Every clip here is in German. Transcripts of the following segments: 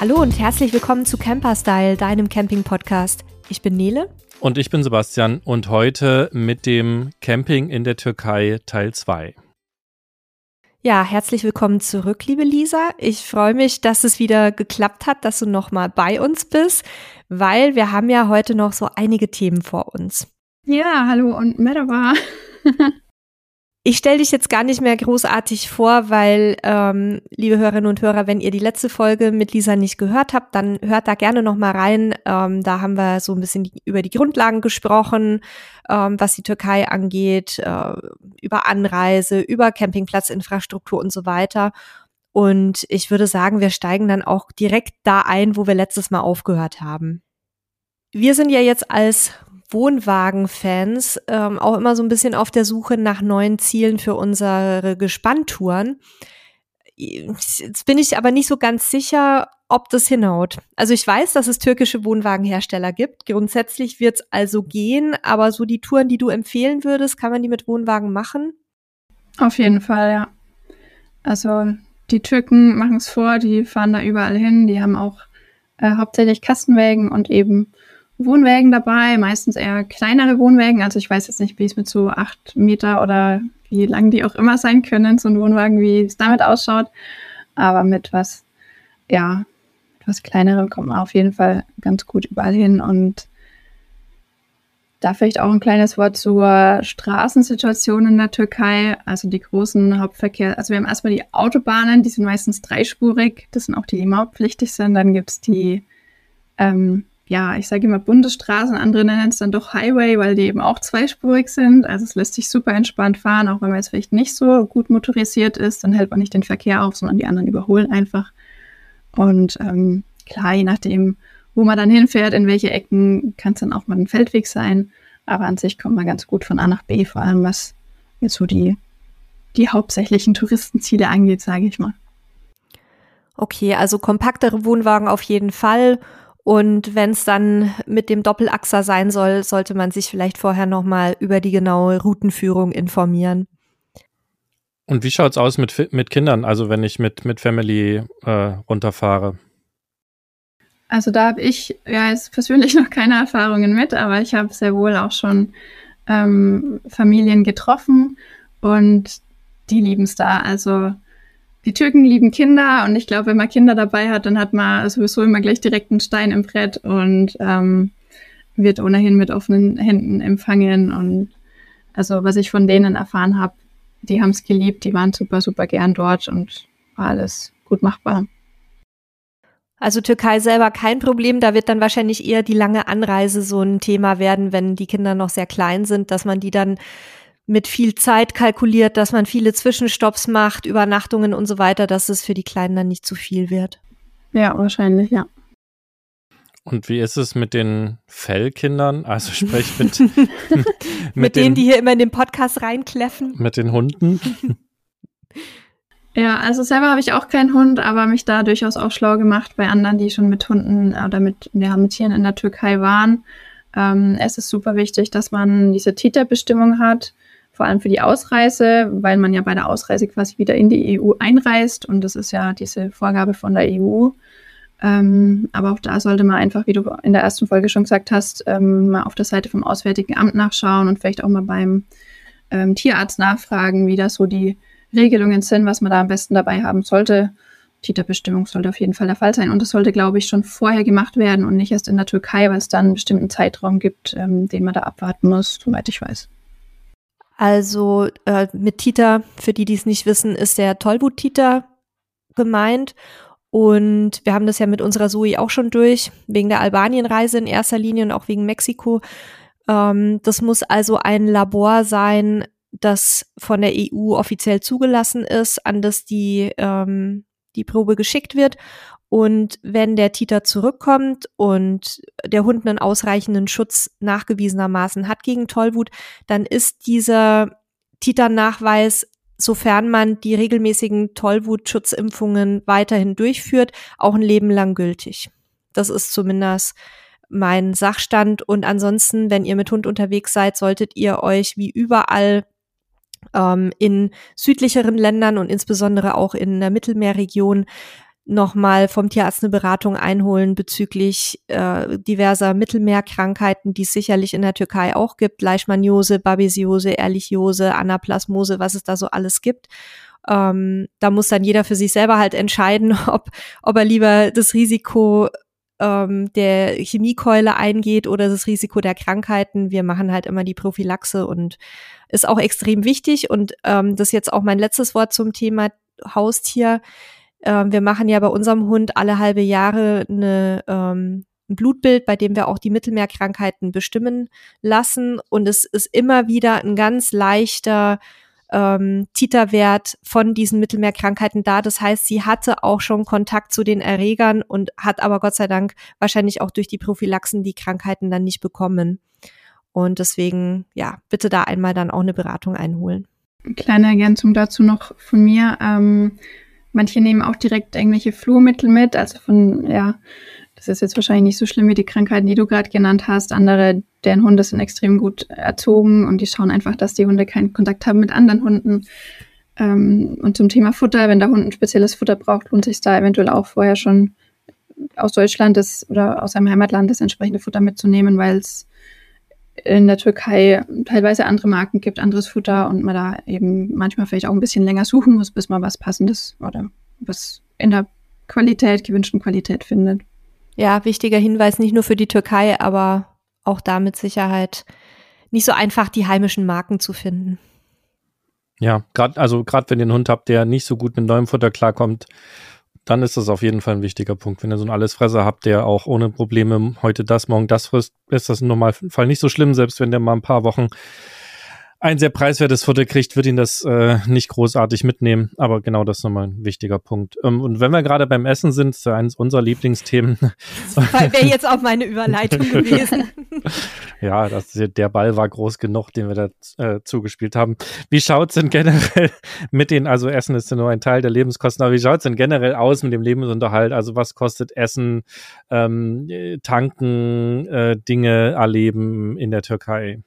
Hallo und herzlich willkommen zu Camperstyle, deinem Camping-Podcast. Ich bin Nele. Und ich bin Sebastian und heute mit dem Camping in der Türkei Teil 2. Ja, herzlich willkommen zurück, liebe Lisa. Ich freue mich, dass es wieder geklappt hat, dass du nochmal bei uns bist, weil wir haben ja heute noch so einige Themen vor uns. Ja, hallo und merhaba. Ich stelle dich jetzt gar nicht mehr großartig vor, weil, ähm, liebe Hörerinnen und Hörer, wenn ihr die letzte Folge mit Lisa nicht gehört habt, dann hört da gerne noch mal rein. Ähm, da haben wir so ein bisschen über die Grundlagen gesprochen, ähm, was die Türkei angeht, äh, über Anreise, über Campingplatzinfrastruktur und so weiter. Und ich würde sagen, wir steigen dann auch direkt da ein, wo wir letztes Mal aufgehört haben. Wir sind ja jetzt als Wohnwagen-Fans ähm, auch immer so ein bisschen auf der Suche nach neuen Zielen für unsere Gespanntouren. Jetzt bin ich aber nicht so ganz sicher, ob das hinhaut. Also ich weiß, dass es türkische Wohnwagenhersteller gibt. Grundsätzlich wird es also gehen, aber so die Touren, die du empfehlen würdest, kann man die mit Wohnwagen machen? Auf jeden Fall, ja. Also die Türken machen es vor, die fahren da überall hin, die haben auch äh, hauptsächlich Kastenwägen und eben Wohnwägen dabei, meistens eher kleinere Wohnwägen. Also ich weiß jetzt nicht, wie es mit so acht Meter oder wie lang die auch immer sein können, so ein Wohnwagen, wie es damit ausschaut. Aber mit was, ja, etwas kleinerem kommt man auf jeden Fall ganz gut überall hin. Und da vielleicht auch ein kleines Wort zur Straßensituation in der Türkei. Also die großen Hauptverkehr, also wir haben erstmal die Autobahnen, die sind meistens dreispurig. Das sind auch die, die mautpflichtig sind. Dann gibt es die ähm, ja, ich sage immer Bundesstraßen, andere nennen es dann doch Highway, weil die eben auch zweispurig sind. Also es lässt sich super entspannt fahren, auch wenn man jetzt vielleicht nicht so gut motorisiert ist, dann hält man nicht den Verkehr auf, sondern die anderen überholen einfach. Und ähm, klar, je nachdem, wo man dann hinfährt, in welche Ecken, kann es dann auch mal ein Feldweg sein. Aber an sich kommt man ganz gut von A nach B, vor allem was jetzt so die, die hauptsächlichen Touristenziele angeht, sage ich mal. Okay, also kompaktere Wohnwagen auf jeden Fall und wenn es dann mit dem Doppelachser sein soll, sollte man sich vielleicht vorher nochmal über die genaue Routenführung informieren. Und wie schaut's aus mit, mit Kindern, also wenn ich mit, mit Family äh, runterfahre? Also da habe ich ja jetzt persönlich noch keine Erfahrungen mit, aber ich habe sehr wohl auch schon ähm, Familien getroffen und die lieben es da. Also die Türken lieben Kinder und ich glaube, wenn man Kinder dabei hat, dann hat man sowieso immer gleich direkt einen Stein im Brett und ähm, wird ohnehin mit offenen Händen empfangen. Und also was ich von denen erfahren habe, die haben es geliebt, die waren super, super gern dort und war alles gut machbar. Also Türkei selber kein Problem, da wird dann wahrscheinlich eher die lange Anreise so ein Thema werden, wenn die Kinder noch sehr klein sind, dass man die dann mit viel Zeit kalkuliert, dass man viele Zwischenstopps macht, Übernachtungen und so weiter, dass es für die Kleinen dann nicht zu viel wird. Ja, wahrscheinlich, ja. Und wie ist es mit den Fellkindern? Also sprich mit, mit, mit denen, den, die hier immer in den Podcast reinkläffen. Mit den Hunden. Ja, also selber habe ich auch keinen Hund, aber mich da durchaus auch schlau gemacht bei anderen, die schon mit Hunden oder mit, ja, mit Tieren in der Türkei waren. Ähm, es ist super wichtig, dass man diese Titerbestimmung hat vor allem für die Ausreise, weil man ja bei der Ausreise quasi wieder in die EU einreist und das ist ja diese Vorgabe von der EU. Ähm, aber auch da sollte man einfach, wie du in der ersten Folge schon gesagt hast, ähm, mal auf der Seite vom Auswärtigen Amt nachschauen und vielleicht auch mal beim ähm, Tierarzt nachfragen, wie da so die Regelungen sind, was man da am besten dabei haben sollte. Titerbestimmung sollte auf jeden Fall der Fall sein. Und das sollte, glaube ich, schon vorher gemacht werden und nicht erst in der Türkei, weil es dann einen bestimmten Zeitraum gibt, ähm, den man da abwarten muss, soweit ich weiß. Also äh, mit Tita, für die, die es nicht wissen, ist der Tollwut-Tita gemeint. Und wir haben das ja mit unserer Zoe auch schon durch, wegen der Albanienreise in erster Linie und auch wegen Mexiko. Ähm, das muss also ein Labor sein, das von der EU offiziell zugelassen ist, an das die, ähm, die Probe geschickt wird. Und wenn der Titer zurückkommt und der Hund einen ausreichenden Schutz nachgewiesenermaßen hat gegen Tollwut, dann ist dieser Titernachweis, sofern man die regelmäßigen Tollwutschutzimpfungen weiterhin durchführt, auch ein Leben lang gültig. Das ist zumindest mein Sachstand. Und ansonsten, wenn ihr mit Hund unterwegs seid, solltet ihr euch wie überall ähm, in südlicheren Ländern und insbesondere auch in der Mittelmeerregion nochmal vom Tierarzt eine Beratung einholen bezüglich äh, diverser Mittelmeerkrankheiten, die es sicherlich in der Türkei auch gibt, Leishmaniose, Babesiose, Ehrlichiose, Anaplasmose, was es da so alles gibt. Ähm, da muss dann jeder für sich selber halt entscheiden, ob, ob er lieber das Risiko ähm, der Chemiekeule eingeht oder das Risiko der Krankheiten. Wir machen halt immer die Prophylaxe und ist auch extrem wichtig. Und ähm, das ist jetzt auch mein letztes Wort zum Thema Haustier. Ähm, wir machen ja bei unserem Hund alle halbe Jahre eine, ähm, ein Blutbild, bei dem wir auch die Mittelmeerkrankheiten bestimmen lassen. Und es ist immer wieder ein ganz leichter ähm, Titerwert von diesen Mittelmeerkrankheiten da. Das heißt, sie hatte auch schon Kontakt zu den Erregern und hat aber Gott sei Dank wahrscheinlich auch durch die Prophylaxen die Krankheiten dann nicht bekommen. Und deswegen, ja, bitte da einmal dann auch eine Beratung einholen. Kleine Ergänzung dazu noch von mir. Ähm, Manche nehmen auch direkt irgendwelche Flurmittel mit, also von, ja, das ist jetzt wahrscheinlich nicht so schlimm wie die Krankheiten, die du gerade genannt hast. Andere, deren Hunde sind extrem gut erzogen und die schauen einfach, dass die Hunde keinen Kontakt haben mit anderen Hunden. Ähm, und zum Thema Futter, wenn der Hund ein spezielles Futter braucht, lohnt sich da eventuell auch vorher schon aus Deutschland das, oder aus seinem Heimatland das entsprechende Futter mitzunehmen, weil es in der Türkei teilweise andere Marken gibt, anderes Futter und man da eben manchmal vielleicht auch ein bisschen länger suchen muss, bis man was Passendes oder was in der Qualität, gewünschten Qualität findet. Ja, wichtiger Hinweis, nicht nur für die Türkei, aber auch da mit Sicherheit nicht so einfach, die heimischen Marken zu finden. Ja, gerade also gerade wenn ihr einen Hund habt, der nicht so gut mit neuem Futter klarkommt, dann ist das auf jeden Fall ein wichtiger Punkt. Wenn ihr so einen Allesfresser habt, der auch ohne Probleme heute das, morgen das frisst, ist das im Normalfall nicht so schlimm, selbst wenn der mal ein paar Wochen ein sehr preiswertes Futter kriegt, wird ihn das äh, nicht großartig mitnehmen. Aber genau das ist nochmal ein wichtiger Punkt. Ähm, und wenn wir gerade beim Essen sind, ist ja eines unserer Lieblingsthemen. Wäre jetzt auch meine Überleitung gewesen. ja, das, der Ball war groß genug, den wir da äh, zugespielt haben. Wie schaut's denn generell mit den, also Essen ist ja nur ein Teil der Lebenskosten, aber wie schaut's denn generell aus mit dem Lebensunterhalt? Also was kostet Essen, ähm, tanken, äh, Dinge erleben in der Türkei?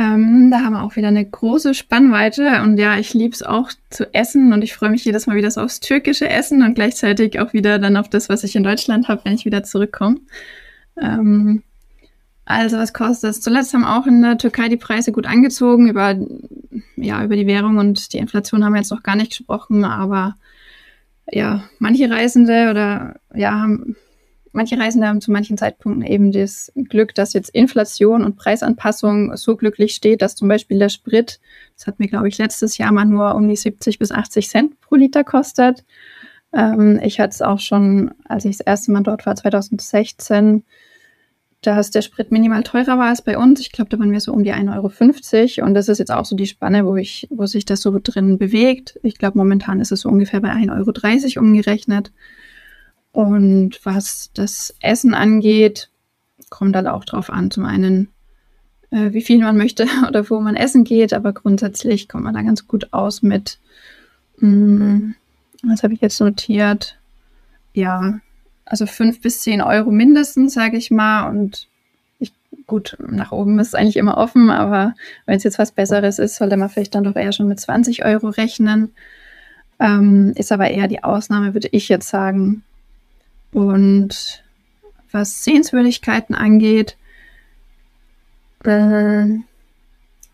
Ähm, da haben wir auch wieder eine große Spannweite und ja, ich liebe es auch zu essen und ich freue mich jedes Mal wieder so aufs türkische Essen und gleichzeitig auch wieder dann auf das, was ich in Deutschland habe, wenn ich wieder zurückkomme. Ähm, also was kostet das? Zuletzt haben auch in der Türkei die Preise gut angezogen. Über, ja, über die Währung und die Inflation haben wir jetzt noch gar nicht gesprochen, aber ja, manche Reisende oder ja, haben manche Reisende haben zu manchen Zeitpunkten eben das Glück, dass jetzt Inflation und Preisanpassung so glücklich steht, dass zum Beispiel der Sprit, das hat mir, glaube ich, letztes Jahr mal nur um die 70 bis 80 Cent pro Liter kostet. Ähm, ich hatte es auch schon, als ich das erste Mal dort war, 2016, dass der Sprit minimal teurer war als bei uns. Ich glaube, da waren wir so um die 1,50 Euro. Und das ist jetzt auch so die Spanne, wo, ich, wo sich das so drin bewegt. Ich glaube, momentan ist es so ungefähr bei 1,30 Euro umgerechnet. Und was das Essen angeht, kommt dann auch drauf an, zum einen, äh, wie viel man möchte oder wo man essen geht, aber grundsätzlich kommt man da ganz gut aus mit, mh, mm, was habe ich jetzt notiert? Ja, also fünf bis zehn Euro mindestens, sage ich mal. Und ich, gut, nach oben ist es eigentlich immer offen, aber wenn es jetzt was Besseres ist, sollte man vielleicht dann doch eher schon mit 20 Euro rechnen. Ähm, ist aber eher die Ausnahme, würde ich jetzt sagen. Und was Sehenswürdigkeiten angeht, äh,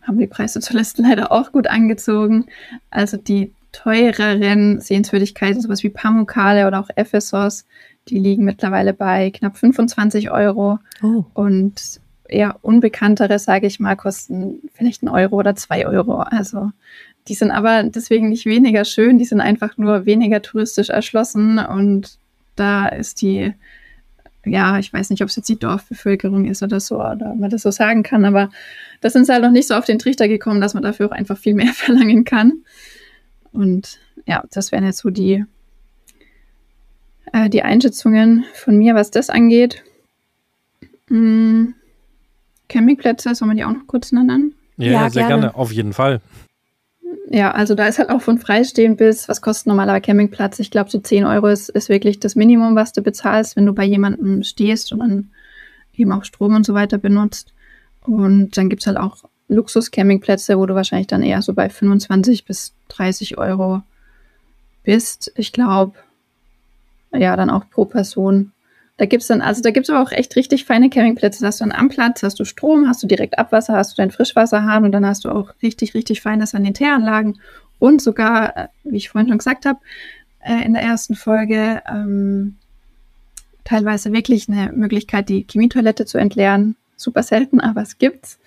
haben die Preise zuletzt leider auch gut angezogen. Also die teureren Sehenswürdigkeiten, sowas wie Pamukkale oder auch Ephesos, die liegen mittlerweile bei knapp 25 Euro. Oh. Und eher unbekanntere, sage ich mal, kosten vielleicht einen Euro oder zwei Euro. Also die sind aber deswegen nicht weniger schön, die sind einfach nur weniger touristisch erschlossen und da ist die, ja, ich weiß nicht, ob es jetzt die Dorfbevölkerung ist oder so, oder man das so sagen kann, aber da sind sie halt noch nicht so auf den Trichter gekommen, dass man dafür auch einfach viel mehr verlangen kann. Und ja, das wären jetzt so die, äh, die Einschätzungen von mir, was das angeht. Hm, Campingplätze, soll man die auch noch kurz nennen? Ja, ja sehr gerne. gerne, auf jeden Fall. Ja, also da ist halt auch von freistehen bis, was kostet normaler Campingplatz? Ich glaube, so 10 Euro ist, ist wirklich das Minimum, was du bezahlst, wenn du bei jemandem stehst und dann eben auch Strom und so weiter benutzt. Und dann gibt's halt auch Luxus-Campingplätze, wo du wahrscheinlich dann eher so bei 25 bis 30 Euro bist. Ich glaube, ja dann auch pro Person. Da gibt's dann, also da gibt's aber auch echt richtig feine Campingplätze. Da hast du dann am Platz, hast du Strom, hast du direkt Abwasser, hast du deinen Frischwasserhahn und dann hast du auch richtig, richtig feine Sanitäranlagen und sogar, äh, wie ich vorhin schon gesagt habe, äh, in der ersten Folge, ähm, teilweise wirklich eine Möglichkeit, die Chemietoilette zu entleeren. Super selten, aber es gibt's.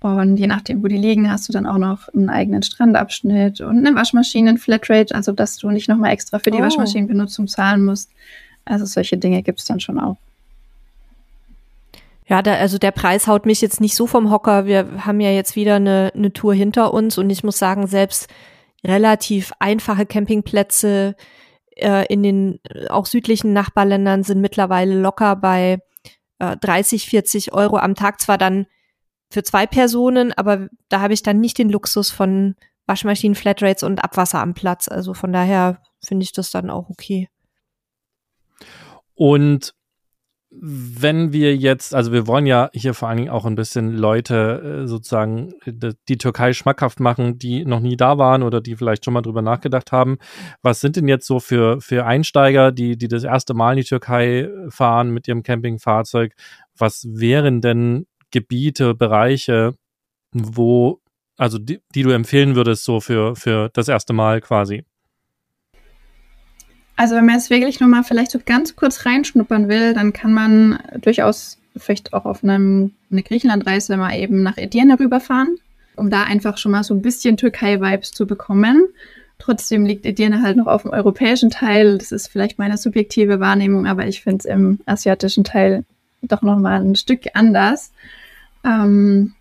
Und je nachdem, wo die liegen, hast du dann auch noch einen eigenen Strandabschnitt und eine Waschmaschine, Flatrate, also dass du nicht nochmal extra für die oh. Waschmaschinenbenutzung zahlen musst. Also solche Dinge gibt's dann schon auch. Ja, da, also der Preis haut mich jetzt nicht so vom Hocker. Wir haben ja jetzt wieder eine, eine Tour hinter uns und ich muss sagen, selbst relativ einfache Campingplätze äh, in den auch südlichen Nachbarländern sind mittlerweile locker bei äh, 30, 40 Euro am Tag. Zwar dann für zwei Personen, aber da habe ich dann nicht den Luxus von Waschmaschinen, Flatrates und Abwasser am Platz. Also von daher finde ich das dann auch okay. Und wenn wir jetzt, also wir wollen ja hier vor allen Dingen auch ein bisschen Leute äh, sozusagen die, die Türkei schmackhaft machen, die noch nie da waren oder die vielleicht schon mal drüber nachgedacht haben. Was sind denn jetzt so für, für Einsteiger, die, die das erste Mal in die Türkei fahren mit ihrem Campingfahrzeug? Was wären denn Gebiete, Bereiche, wo, also die, die du empfehlen würdest, so für, für das erste Mal quasi? Also wenn man jetzt wirklich nur mal vielleicht so ganz kurz reinschnuppern will, dann kann man durchaus vielleicht auch auf einem, eine Griechenlandreise mal eben nach Edirne rüberfahren, um da einfach schon mal so ein bisschen Türkei-Vibes zu bekommen. Trotzdem liegt Edirne halt noch auf dem europäischen Teil. Das ist vielleicht meine subjektive Wahrnehmung, aber ich finde es im asiatischen Teil doch noch mal ein Stück anders. Ähm,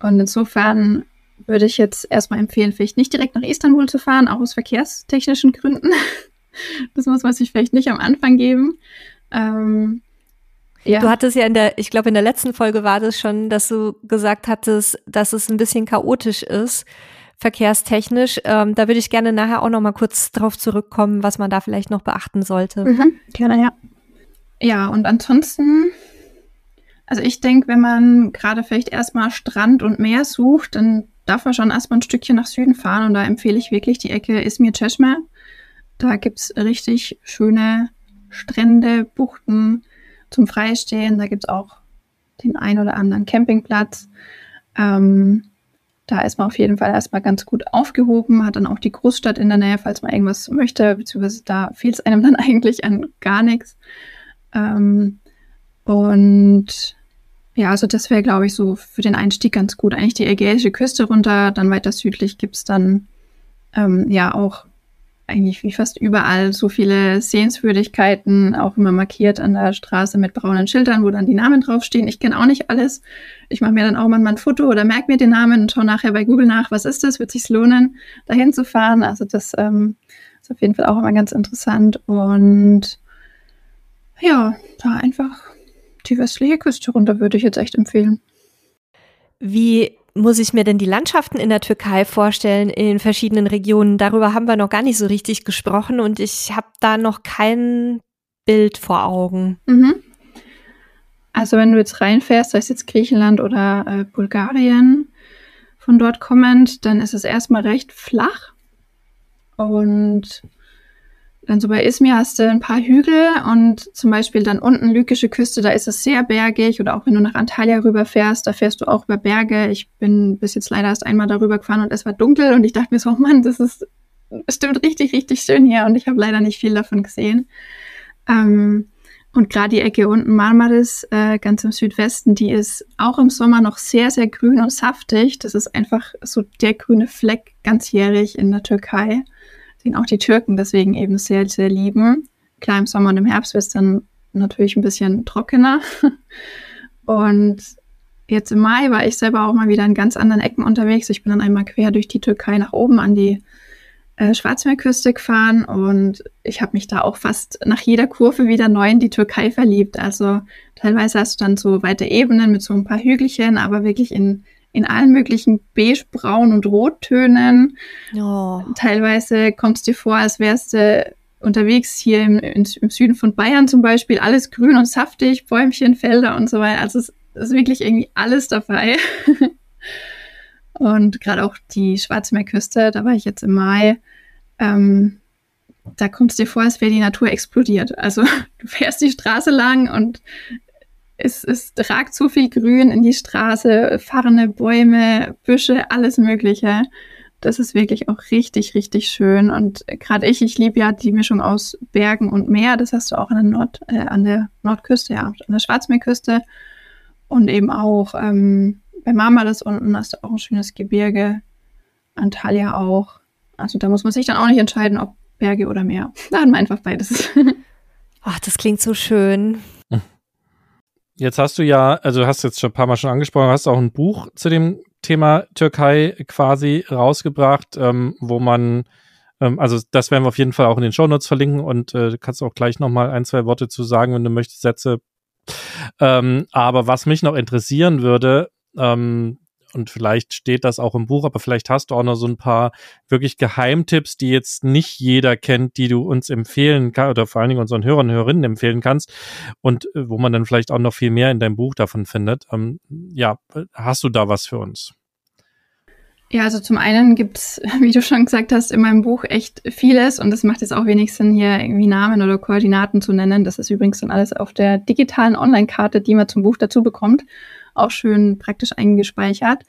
und insofern würde ich jetzt erstmal empfehlen, vielleicht nicht direkt nach Istanbul zu fahren, auch aus verkehrstechnischen Gründen. Das muss man sich vielleicht nicht am Anfang geben. Ähm, ja. Du hattest ja in der, ich glaube, in der letzten Folge war das schon, dass du gesagt hattest, dass es ein bisschen chaotisch ist, verkehrstechnisch. Ähm, da würde ich gerne nachher auch noch mal kurz drauf zurückkommen, was man da vielleicht noch beachten sollte. Mhm, gerne, ja. Ja, und ansonsten, also ich denke, wenn man gerade vielleicht erstmal Strand und Meer sucht, dann darf man schon erstmal ein Stückchen nach Süden fahren und da empfehle ich wirklich die Ecke Izmir Cheshme. Da gibt's richtig schöne Strände, Buchten zum Freistehen. Da gibt's auch den ein oder anderen Campingplatz. Ähm, da ist man auf jeden Fall erstmal ganz gut aufgehoben, hat dann auch die Großstadt in der Nähe, falls man irgendwas möchte, beziehungsweise da fehlt es einem dann eigentlich an gar nichts. Ähm, und ja, also das wäre, glaube ich, so für den Einstieg ganz gut. Eigentlich die ägäische Küste runter, dann weiter südlich gibt's dann ähm, ja auch eigentlich wie fast überall so viele Sehenswürdigkeiten, auch immer markiert an der Straße mit braunen Schildern, wo dann die Namen draufstehen. Ich kenne auch nicht alles. Ich mache mir dann auch manchmal ein Foto oder merke mir den Namen und schaue nachher bei Google nach, was ist das, wird sich lohnen, dahin zu fahren. Also das ähm, ist auf jeden Fall auch immer ganz interessant. Und ja, da einfach die westliche Küste runter würde ich jetzt echt empfehlen. Wie muss ich mir denn die Landschaften in der Türkei vorstellen, in den verschiedenen Regionen? Darüber haben wir noch gar nicht so richtig gesprochen und ich habe da noch kein Bild vor Augen. Mhm. Also wenn du jetzt reinfährst, sei es jetzt Griechenland oder äh, Bulgarien, von dort kommend, dann ist es erstmal recht flach und dann so bei Izmir hast du ein paar Hügel und zum Beispiel dann unten Lykische Küste, da ist es sehr bergig oder auch wenn du nach Antalya rüberfährst, da fährst du auch über Berge. Ich bin bis jetzt leider erst einmal darüber gefahren und es war dunkel und ich dachte mir so, oh Mann, das ist bestimmt richtig, richtig schön hier und ich habe leider nicht viel davon gesehen. Ähm, und gerade die Ecke unten Marmaris, äh, ganz im Südwesten, die ist auch im Sommer noch sehr, sehr grün und saftig. Das ist einfach so der grüne Fleck ganzjährig in der Türkei den auch die Türken deswegen eben sehr, sehr lieben. Klar, im Sommer und im Herbst wird es dann natürlich ein bisschen trockener. Und jetzt im Mai war ich selber auch mal wieder in ganz anderen Ecken unterwegs. Ich bin dann einmal quer durch die Türkei nach oben an die äh, Schwarzmeerküste gefahren und ich habe mich da auch fast nach jeder Kurve wieder neu in die Türkei verliebt. Also teilweise hast du dann so weite Ebenen mit so ein paar Hügelchen, aber wirklich in in allen möglichen beige, braun und rottönen. Oh. Teilweise kommt es dir vor, als wärst du unterwegs hier im, im, Süden von Bayern zum Beispiel, alles grün und saftig, Bäumchen, Felder und so weiter. Also es ist wirklich irgendwie alles dabei. und gerade auch die Schwarzmeerküste, da war ich jetzt im Mai. Ähm, da kommt es dir vor, als wäre die Natur explodiert. Also du fährst die Straße lang und es, es ragt so viel Grün in die Straße, fahrende Bäume, Büsche, alles Mögliche. Das ist wirklich auch richtig, richtig schön. Und gerade ich, ich liebe ja die Mischung aus Bergen und Meer. Das hast du auch an der, Nord, äh, an der Nordküste, ja, an der Schwarzmeerküste. Und eben auch ähm, bei Mama das unten hast du auch ein schönes Gebirge. Antalya auch. Also da muss man sich dann auch nicht entscheiden, ob Berge oder Meer. Da haben wir einfach beides. Ach, das klingt so schön. Jetzt hast du ja, also hast jetzt schon ein paar Mal schon angesprochen, hast auch ein Buch zu dem Thema Türkei quasi rausgebracht, ähm, wo man, ähm, also das werden wir auf jeden Fall auch in den Shownotes verlinken und äh, kannst auch gleich nochmal ein, zwei Worte zu sagen, wenn du möchtest, Sätze. Ähm, aber was mich noch interessieren würde, ähm, und vielleicht steht das auch im Buch, aber vielleicht hast du auch noch so ein paar wirklich Geheimtipps, die jetzt nicht jeder kennt, die du uns empfehlen kannst oder vor allen Dingen unseren Hörern und Hörerinnen empfehlen kannst und äh, wo man dann vielleicht auch noch viel mehr in deinem Buch davon findet. Ähm, ja, hast du da was für uns? Ja, also zum einen gibt's, wie du schon gesagt hast, in meinem Buch echt vieles und es macht jetzt auch wenig Sinn, hier irgendwie Namen oder Koordinaten zu nennen. Das ist übrigens dann alles auf der digitalen Online-Karte, die man zum Buch dazu bekommt auch schön praktisch eingespeichert,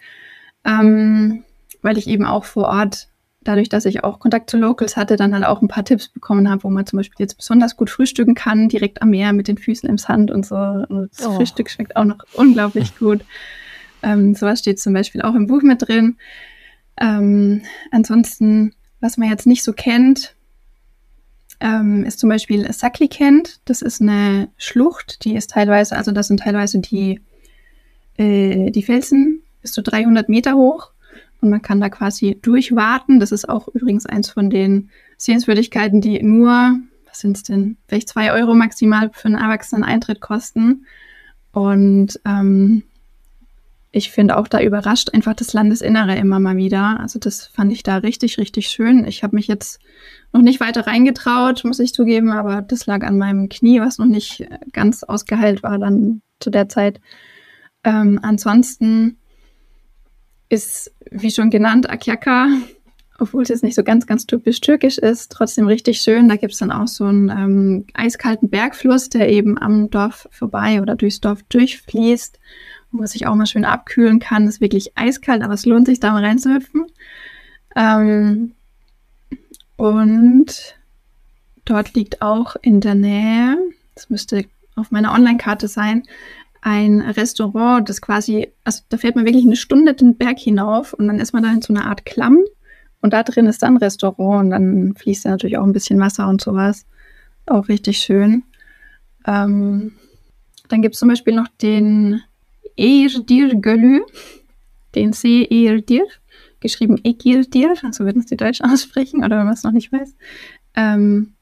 ähm, weil ich eben auch vor Ort, dadurch, dass ich auch Kontakt zu Locals hatte, dann halt auch ein paar Tipps bekommen habe, wo man zum Beispiel jetzt besonders gut frühstücken kann, direkt am Meer mit den Füßen im Sand und so. Und das oh. Frühstück schmeckt auch noch unglaublich gut. Ähm, sowas steht zum Beispiel auch im Buch mit drin. Ähm, ansonsten, was man jetzt nicht so kennt, ähm, ist zum Beispiel Saklikent. Das ist eine Schlucht, die ist teilweise, also das sind teilweise die äh, die Felsen bis zu 300 Meter hoch und man kann da quasi durchwarten. Das ist auch übrigens eins von den Sehenswürdigkeiten, die nur, was sind es denn, vielleicht zwei Euro maximal für einen Erwachsenen Eintritt kosten. Und ähm, ich finde auch da überrascht einfach das Landesinnere immer mal wieder. Also das fand ich da richtig, richtig schön. Ich habe mich jetzt noch nicht weiter reingetraut, muss ich zugeben, aber das lag an meinem Knie, was noch nicht ganz ausgeheilt war dann zu der Zeit. Ähm, ansonsten ist, wie schon genannt, Akyaka, obwohl es jetzt nicht so ganz, ganz typisch türkisch ist, trotzdem richtig schön. Da gibt es dann auch so einen ähm, eiskalten Bergfluss, der eben am Dorf vorbei oder durchs Dorf durchfließt, wo man sich auch mal schön abkühlen kann. Ist wirklich eiskalt, aber es lohnt sich, da mal reinzuhüpfen. Ähm, und dort liegt auch in der Nähe, das müsste auf meiner Online-Karte sein, ein Restaurant, das quasi, also da fährt man wirklich eine Stunde den Berg hinauf und dann ist man da in so einer Art Klamm und da drin ist dann ein Restaurant und dann fließt da natürlich auch ein bisschen Wasser und sowas. Auch richtig schön. Ähm, dann gibt es zum Beispiel noch den Eirdir Gölü, den See Eirdir, geschrieben Ekirdir, so würden es die Deutsch aussprechen, oder wenn man es noch nicht weiß. Ähm,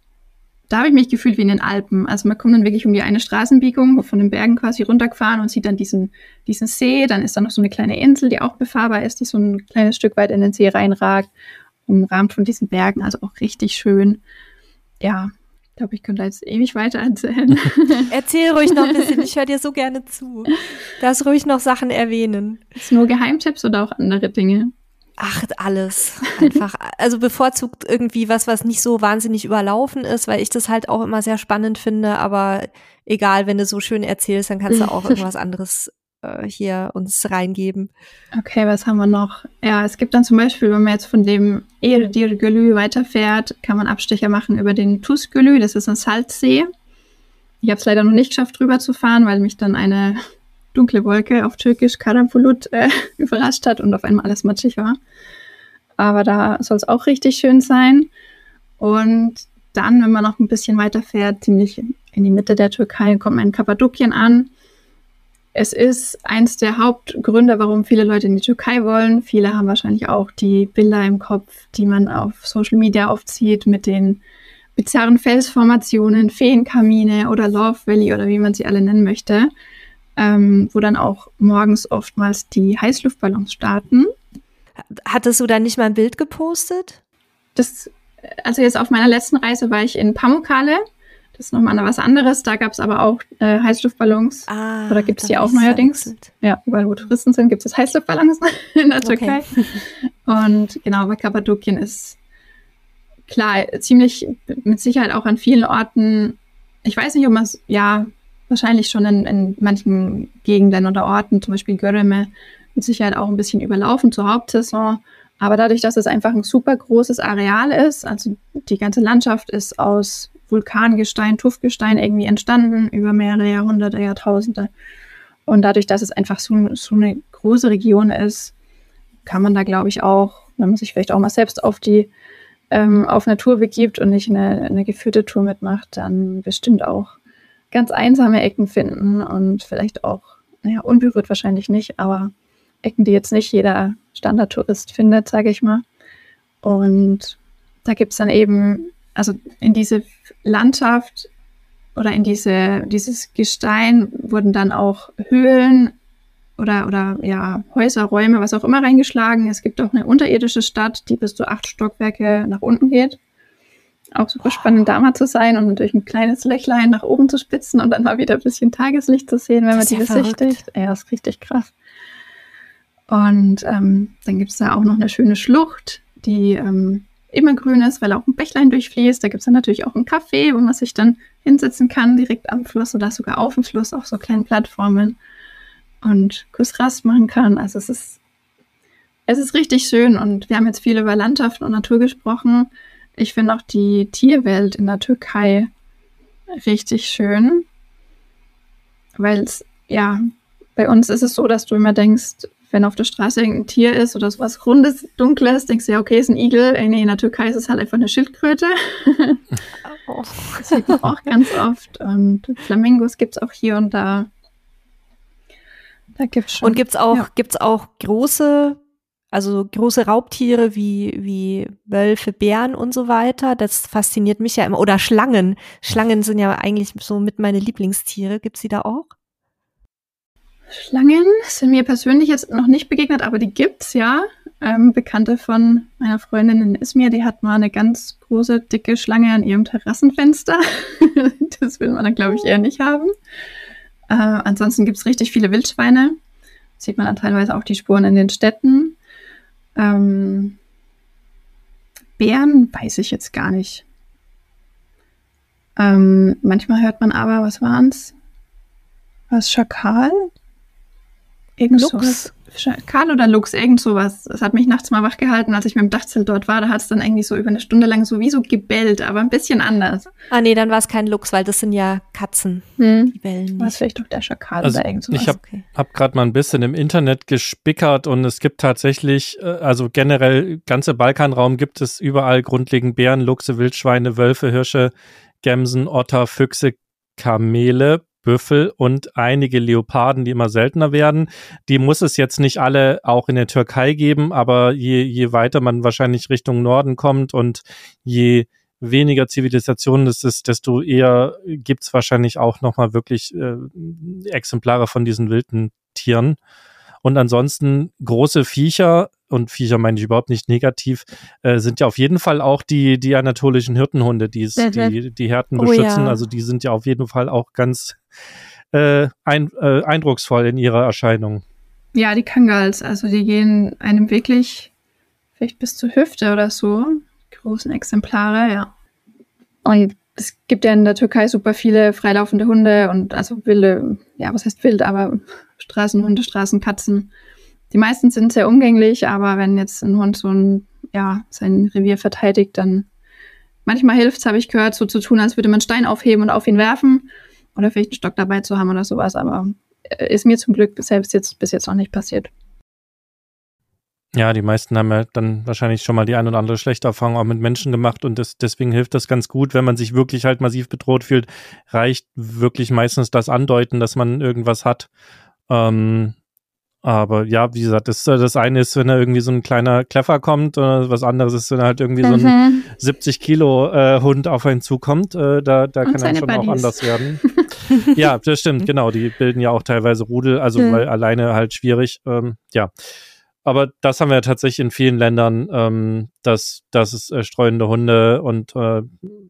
da habe ich mich gefühlt wie in den Alpen. Also man kommt dann wirklich um die eine Straßenbiegung, von den Bergen quasi runtergefahren und sieht dann diesen, diesen See. Dann ist da noch so eine kleine Insel, die auch befahrbar ist, die so ein kleines Stück weit in den See reinragt, umrahmt von diesen Bergen. Also auch richtig schön. Ja, ich glaube, ich könnte jetzt ewig weiter erzählen. Erzähl ruhig noch ein bisschen, ich höre dir so gerne zu. Darfst ruhig noch Sachen erwähnen. Ist nur Geheimtipps oder auch andere Dinge? Ach, alles. Einfach. also bevorzugt irgendwie was, was nicht so wahnsinnig überlaufen ist, weil ich das halt auch immer sehr spannend finde. Aber egal, wenn du so schön erzählst, dann kannst du auch irgendwas anderes äh, hier uns reingeben. Okay, was haben wir noch? Ja, es gibt dann zum Beispiel, wenn man jetzt von dem Erdir Gölü weiterfährt, kann man Abstecher machen über den Tusgölü. Das ist ein Salzsee. Ich habe es leider noch nicht geschafft, drüber zu fahren, weil mich dann eine dunkle Wolke auf Türkisch Karampulut äh, überrascht hat und auf einmal alles matschig war. Aber da soll es auch richtig schön sein. Und dann, wenn man noch ein bisschen weiter fährt, ziemlich in die Mitte der Türkei, kommt man in Kappadokien an. Es ist eins der Hauptgründe, warum viele Leute in die Türkei wollen. Viele haben wahrscheinlich auch die Bilder im Kopf, die man auf Social Media oft sieht, mit den bizarren Felsformationen, Feenkamine oder Love Valley oder wie man sie alle nennen möchte ähm, wo dann auch morgens oftmals die Heißluftballons starten. Hattest du da nicht mal ein Bild gepostet? Das, also jetzt auf meiner letzten Reise war ich in Pamukkale. Das ist nochmal was anderes. Da gab es aber auch äh, Heißluftballons. Ah, Oder gibt es die auch neuerdings? Ja, überall wo Touristen sind, gibt es Heißluftballons in der Türkei. Okay. Und genau, bei Kappadokien ist klar, ziemlich mit Sicherheit auch an vielen Orten. Ich weiß nicht, ob man es, ja, wahrscheinlich schon in, in manchen Gegenden oder Orten, zum Beispiel Göreme, mit Sicherheit auch ein bisschen überlaufen zur Hauptsaison. Aber dadurch, dass es einfach ein super großes Areal ist, also die ganze Landschaft ist aus Vulkangestein, Tuffgestein irgendwie entstanden über mehrere Jahrhunderte, Jahrtausende. Und dadurch, dass es einfach so, so eine große Region ist, kann man da, glaube ich, auch, wenn man sich vielleicht auch mal selbst auf die ähm, auf Natur begibt und nicht eine, eine geführte Tour mitmacht, dann bestimmt auch ganz einsame Ecken finden und vielleicht auch, naja, unberührt wahrscheinlich nicht, aber Ecken, die jetzt nicht jeder Standardtourist findet, sage ich mal. Und da gibt es dann eben, also in diese Landschaft oder in diese, dieses Gestein wurden dann auch Höhlen oder, oder ja, Häuser, Räume, was auch immer reingeschlagen. Es gibt auch eine unterirdische Stadt, die bis zu acht Stockwerke nach unten geht. Auch super spannend, da mal zu sein und durch ein kleines Löchlein nach oben zu spitzen und dann mal wieder ein bisschen Tageslicht zu sehen, wenn man die ja besichtigt. Ja, ist richtig krass. Und ähm, dann gibt es da auch noch eine schöne Schlucht, die ähm, immer grün ist, weil auch ein Bächlein durchfließt. Da gibt es dann natürlich auch ein Café, wo man sich dann hinsetzen kann, direkt am Fluss oder sogar auf dem Fluss, auf so kleinen Plattformen und Kussrast machen kann. Also es ist, es ist richtig schön und wir haben jetzt viel über Landschaft und Natur gesprochen. Ich finde auch die Tierwelt in der Türkei richtig schön, weil es, ja, bei uns ist es so, dass du immer denkst, wenn auf der Straße irgendein Tier ist oder sowas Rundes, Dunkles, denkst du ja, okay, ist ein Igel. Nee, in der Türkei ist es halt einfach eine Schildkröte. Oh. Das sieht man auch ganz oft. Und Flamingos gibt es auch hier und da. Da gibt's schon. Und gibt's auch, ja. gibt's auch große, also große Raubtiere wie, wie Wölfe, Bären und so weiter. Das fasziniert mich ja immer. Oder Schlangen. Schlangen sind ja eigentlich so mit meine Lieblingstiere. Gibt's die da auch? Schlangen sind mir persönlich jetzt noch nicht begegnet, aber die gibt's ja. Ähm, Bekannte von meiner Freundin in Izmir, die hat mal eine ganz große, dicke Schlange an ihrem Terrassenfenster. das will man dann, glaube ich, eher nicht haben. Äh, ansonsten gibt's richtig viele Wildschweine. Sieht man dann teilweise auch die Spuren in den Städten. Ähm, Bären weiß ich jetzt gar nicht. Ähm, manchmal hört man aber, was waren's? Was Schakal? Irgend Lux. Sowas. Karl oder Lux, irgend sowas. Das hat mich nachts mal wach gehalten, als ich mit dem Dachzelt dort war. Da hat es dann irgendwie so über eine Stunde lang sowieso gebellt, aber ein bisschen anders. Ah, nee, dann war es kein Lux, weil das sind ja Katzen. Hm. Die bellen. War vielleicht doch der Schakal also oder irgend sowas. Ich habe okay. hab gerade mal ein bisschen im Internet gespickert und es gibt tatsächlich, äh, also generell, ganze Balkanraum gibt es überall grundlegend Bären, Luchse, Wildschweine, Wölfe, Hirsche, Gämsen, Otter, Füchse, Kamele, Büffel und einige Leoparden, die immer seltener werden. Die muss es jetzt nicht alle auch in der Türkei geben, aber je, je weiter man wahrscheinlich Richtung Norden kommt und je weniger Zivilisation es ist, desto eher gibt's wahrscheinlich auch nochmal wirklich äh, Exemplare von diesen wilden Tieren. Und ansonsten große Viecher, und Viecher meine ich überhaupt nicht negativ, äh, sind ja auf jeden Fall auch die, die anatolischen Hirtenhunde, die, die, die Härten oh, beschützen. Ja. Also die sind ja auf jeden Fall auch ganz äh, ein, äh, eindrucksvoll in ihrer Erscheinung. Ja, die Kangals, also die gehen einem wirklich vielleicht bis zur Hüfte oder so. Die großen Exemplare, ja. Und es gibt ja in der Türkei super viele freilaufende Hunde und also wilde, ja, was heißt wild, aber Straßenhunde, Straßenkatzen. Die meisten sind sehr umgänglich, aber wenn jetzt ein Hund so ein, ja, sein Revier verteidigt, dann manchmal hilft es, habe ich gehört, so zu tun, als würde man Stein aufheben und auf ihn werfen oder vielleicht einen Stock dabei zu haben oder sowas, aber äh, ist mir zum Glück selbst jetzt bis jetzt noch nicht passiert. Ja, die meisten haben ja dann wahrscheinlich schon mal die ein oder andere schlechte Erfahrung auch mit Menschen gemacht und das, deswegen hilft das ganz gut, wenn man sich wirklich halt massiv bedroht fühlt, reicht wirklich meistens das Andeuten, dass man irgendwas hat. Ähm, aber ja, wie gesagt, das, das eine ist, wenn da irgendwie so ein kleiner Kleffer kommt, oder was anderes ist, wenn halt irgendwie mhm. so ein 70 mhm. Kilo äh, Hund auf einen zukommt. Äh, da da kann er schon Buddies. auch anders werden. ja, das stimmt, genau. Die bilden ja auch teilweise Rudel, also mhm. weil alleine halt schwierig. Ähm, ja. Aber das haben wir ja tatsächlich in vielen Ländern, ähm, dass, dass es äh, streunende Hunde und äh,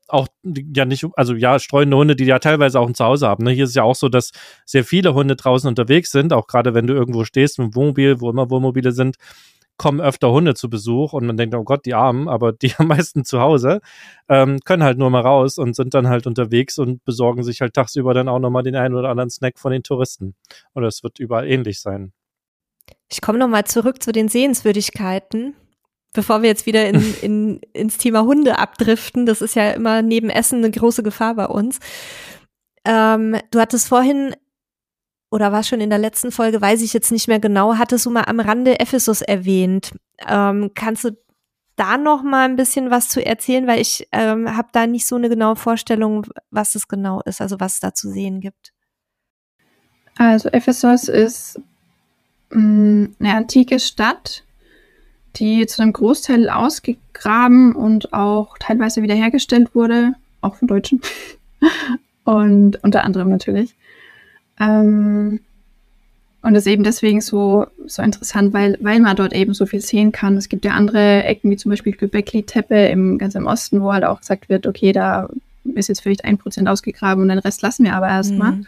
auch ja nicht, also ja, streunende Hunde, die ja teilweise auch ein Zuhause haben. Ne? Hier ist es ja auch so, dass sehr viele Hunde draußen unterwegs sind, auch gerade wenn du irgendwo stehst, im Wohnmobil, wo immer Wohnmobile sind, kommen öfter Hunde zu Besuch und man denkt, oh Gott, die Armen, aber die am meisten zu Hause, ähm, können halt nur mal raus und sind dann halt unterwegs und besorgen sich halt tagsüber dann auch nochmal den einen oder anderen Snack von den Touristen. Oder es wird überall ähnlich sein. Ich komme nochmal zurück zu den Sehenswürdigkeiten, bevor wir jetzt wieder in, in, ins Thema Hunde abdriften. Das ist ja immer neben Essen eine große Gefahr bei uns. Ähm, du hattest vorhin oder war schon in der letzten Folge, weiß ich jetzt nicht mehr genau, hattest du mal am Rande Ephesus erwähnt. Ähm, kannst du da noch mal ein bisschen was zu erzählen, weil ich ähm, habe da nicht so eine genaue Vorstellung, was es genau ist, also was es da zu sehen gibt. Also Ephesus ist eine antike Stadt, die zu einem Großteil ausgegraben und auch teilweise wiederhergestellt wurde, auch von Deutschen und unter anderem natürlich. Ähm, und das ist eben deswegen so, so interessant, weil, weil man dort eben so viel sehen kann. Es gibt ja andere Ecken, wie zum Beispiel Göbekli-Teppe im ganz im Osten, wo halt auch gesagt wird, okay, da ist jetzt vielleicht ein Prozent ausgegraben und den Rest lassen wir aber erstmal. Mhm.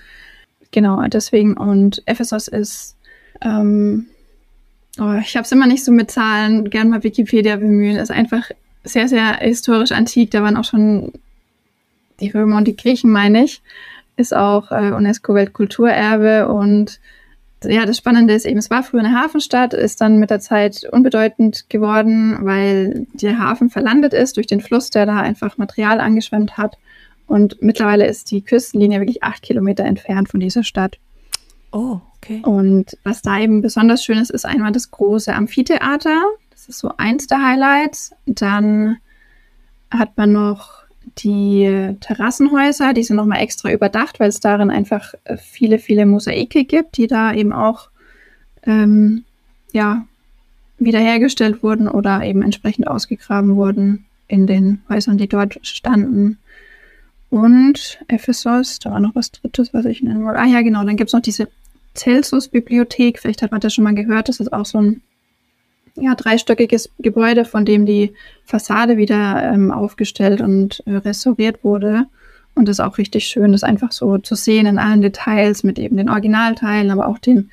Genau, deswegen. Und Ephesus ist, ähm, oh, ich habe es immer nicht so mit Zahlen, gern mal Wikipedia bemühen, ist einfach sehr, sehr historisch antik. Da waren auch schon die Römer und die Griechen, meine ich ist auch äh, UNESCO-Weltkulturerbe und ja, das Spannende ist eben, es war früher eine Hafenstadt, ist dann mit der Zeit unbedeutend geworden, weil der Hafen verlandet ist durch den Fluss, der da einfach Material angeschwemmt hat. Und mittlerweile ist die Küstenlinie wirklich acht Kilometer entfernt von dieser Stadt. Oh, okay. Und was da eben besonders schön ist, ist einmal das große Amphitheater. Das ist so eins der Highlights. Dann hat man noch die Terrassenhäuser, die sind nochmal extra überdacht, weil es darin einfach äh, viele, viele Mosaike gibt, die da eben auch ähm, ja, wiederhergestellt wurden oder eben entsprechend ausgegraben wurden in den Häusern, die dort standen. Und Ephesus, da war noch was Drittes, was ich nennen wollte. Ah ja, genau, dann gibt es noch diese Celsus-Bibliothek, vielleicht hat man das schon mal gehört, das ist auch so ein ja, dreistöckiges Gebäude, von dem die Fassade wieder ähm, aufgestellt und äh, restauriert wurde. Und das ist auch richtig schön, das einfach so zu sehen in allen Details mit eben den Originalteilen, aber auch den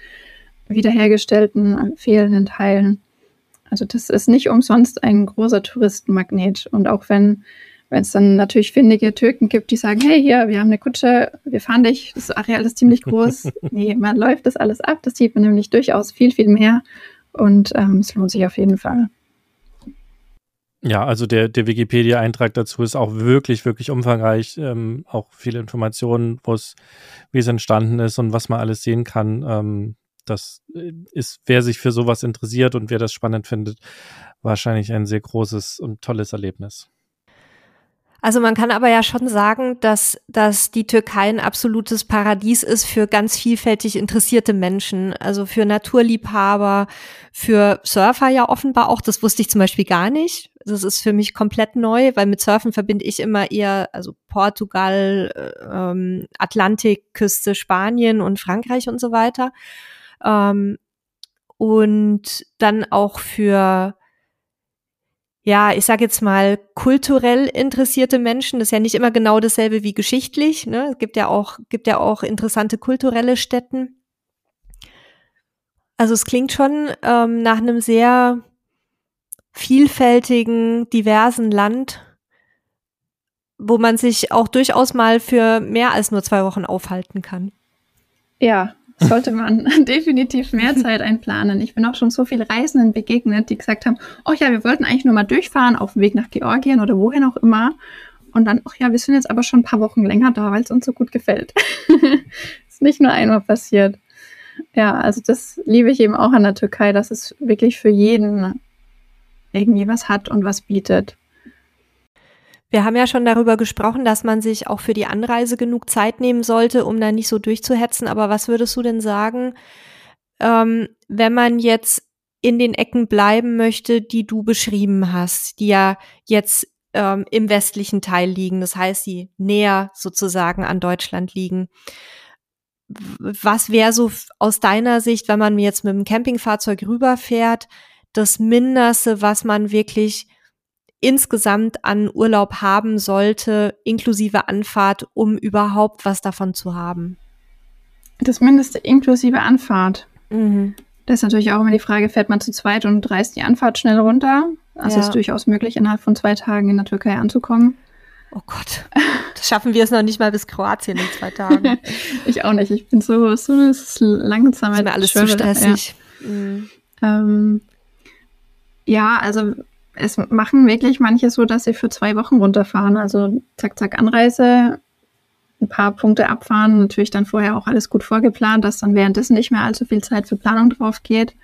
wiederhergestellten äh, fehlenden Teilen. Also das ist nicht umsonst ein großer Touristenmagnet. Und auch wenn wenn es dann natürlich findige Türken gibt, die sagen, hey, hier, wir haben eine Kutsche, wir fahren dich, das Areal ist ziemlich groß. nee, man läuft das alles ab, das sieht man nämlich durchaus viel, viel mehr und ähm, es lohnt sich auf jeden Fall. Ja, also der, der Wikipedia-Eintrag dazu ist auch wirklich, wirklich umfangreich. Ähm, auch viele Informationen, wo es, wie es entstanden ist und was man alles sehen kann. Ähm, das äh, ist, wer sich für sowas interessiert und wer das spannend findet, wahrscheinlich ein sehr großes und tolles Erlebnis. Also man kann aber ja schon sagen, dass, dass die Türkei ein absolutes Paradies ist für ganz vielfältig interessierte Menschen. Also für Naturliebhaber, für Surfer ja offenbar auch. Das wusste ich zum Beispiel gar nicht. Das ist für mich komplett neu, weil mit Surfen verbinde ich immer eher, also Portugal, ähm, Atlantikküste, Spanien und Frankreich und so weiter. Ähm, und dann auch für ja, ich sage jetzt mal, kulturell interessierte Menschen. Das ist ja nicht immer genau dasselbe wie geschichtlich. Ne? Es gibt ja auch, gibt ja auch interessante kulturelle Städten. Also es klingt schon ähm, nach einem sehr vielfältigen, diversen Land, wo man sich auch durchaus mal für mehr als nur zwei Wochen aufhalten kann. Ja, sollte man definitiv mehr Zeit einplanen. Ich bin auch schon so viele Reisenden begegnet, die gesagt haben, oh ja, wir wollten eigentlich nur mal durchfahren auf dem Weg nach Georgien oder wohin auch immer. Und dann, ach ja, wir sind jetzt aber schon ein paar Wochen länger da, weil es uns so gut gefällt. ist nicht nur einmal passiert. Ja, also das liebe ich eben auch an der Türkei, dass es wirklich für jeden irgendwie was hat und was bietet. Wir haben ja schon darüber gesprochen, dass man sich auch für die Anreise genug Zeit nehmen sollte, um da nicht so durchzuhetzen. Aber was würdest du denn sagen, ähm, wenn man jetzt in den Ecken bleiben möchte, die du beschrieben hast, die ja jetzt ähm, im westlichen Teil liegen, das heißt, die näher sozusagen an Deutschland liegen. Was wäre so aus deiner Sicht, wenn man jetzt mit dem Campingfahrzeug rüberfährt, das Mindeste, was man wirklich insgesamt an Urlaub haben sollte, inklusive Anfahrt, um überhaupt was davon zu haben? Das Mindeste inklusive Anfahrt. Mhm. Das ist natürlich auch immer die Frage, fährt man zu zweit und reißt die Anfahrt schnell runter? Also ja. ist durchaus möglich, innerhalb von zwei Tagen in der Türkei anzukommen. Oh Gott, das schaffen wir es noch nicht mal bis Kroatien in zwei Tagen. ich auch nicht. Ich bin so, so langsam. Das ist mir alles zu stressig. Ja. Mhm. Ähm, ja, also es machen wirklich manche so, dass sie für zwei Wochen runterfahren. Also zack, zack, Anreise, ein paar Punkte abfahren, natürlich dann vorher auch alles gut vorgeplant, dass dann währenddessen nicht mehr allzu viel Zeit für Planung drauf geht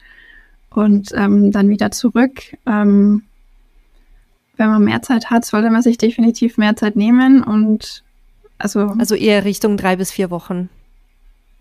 und ähm, dann wieder zurück. Ähm, wenn man mehr Zeit hat, sollte man sich definitiv mehr Zeit nehmen und also. Also eher Richtung drei bis vier Wochen.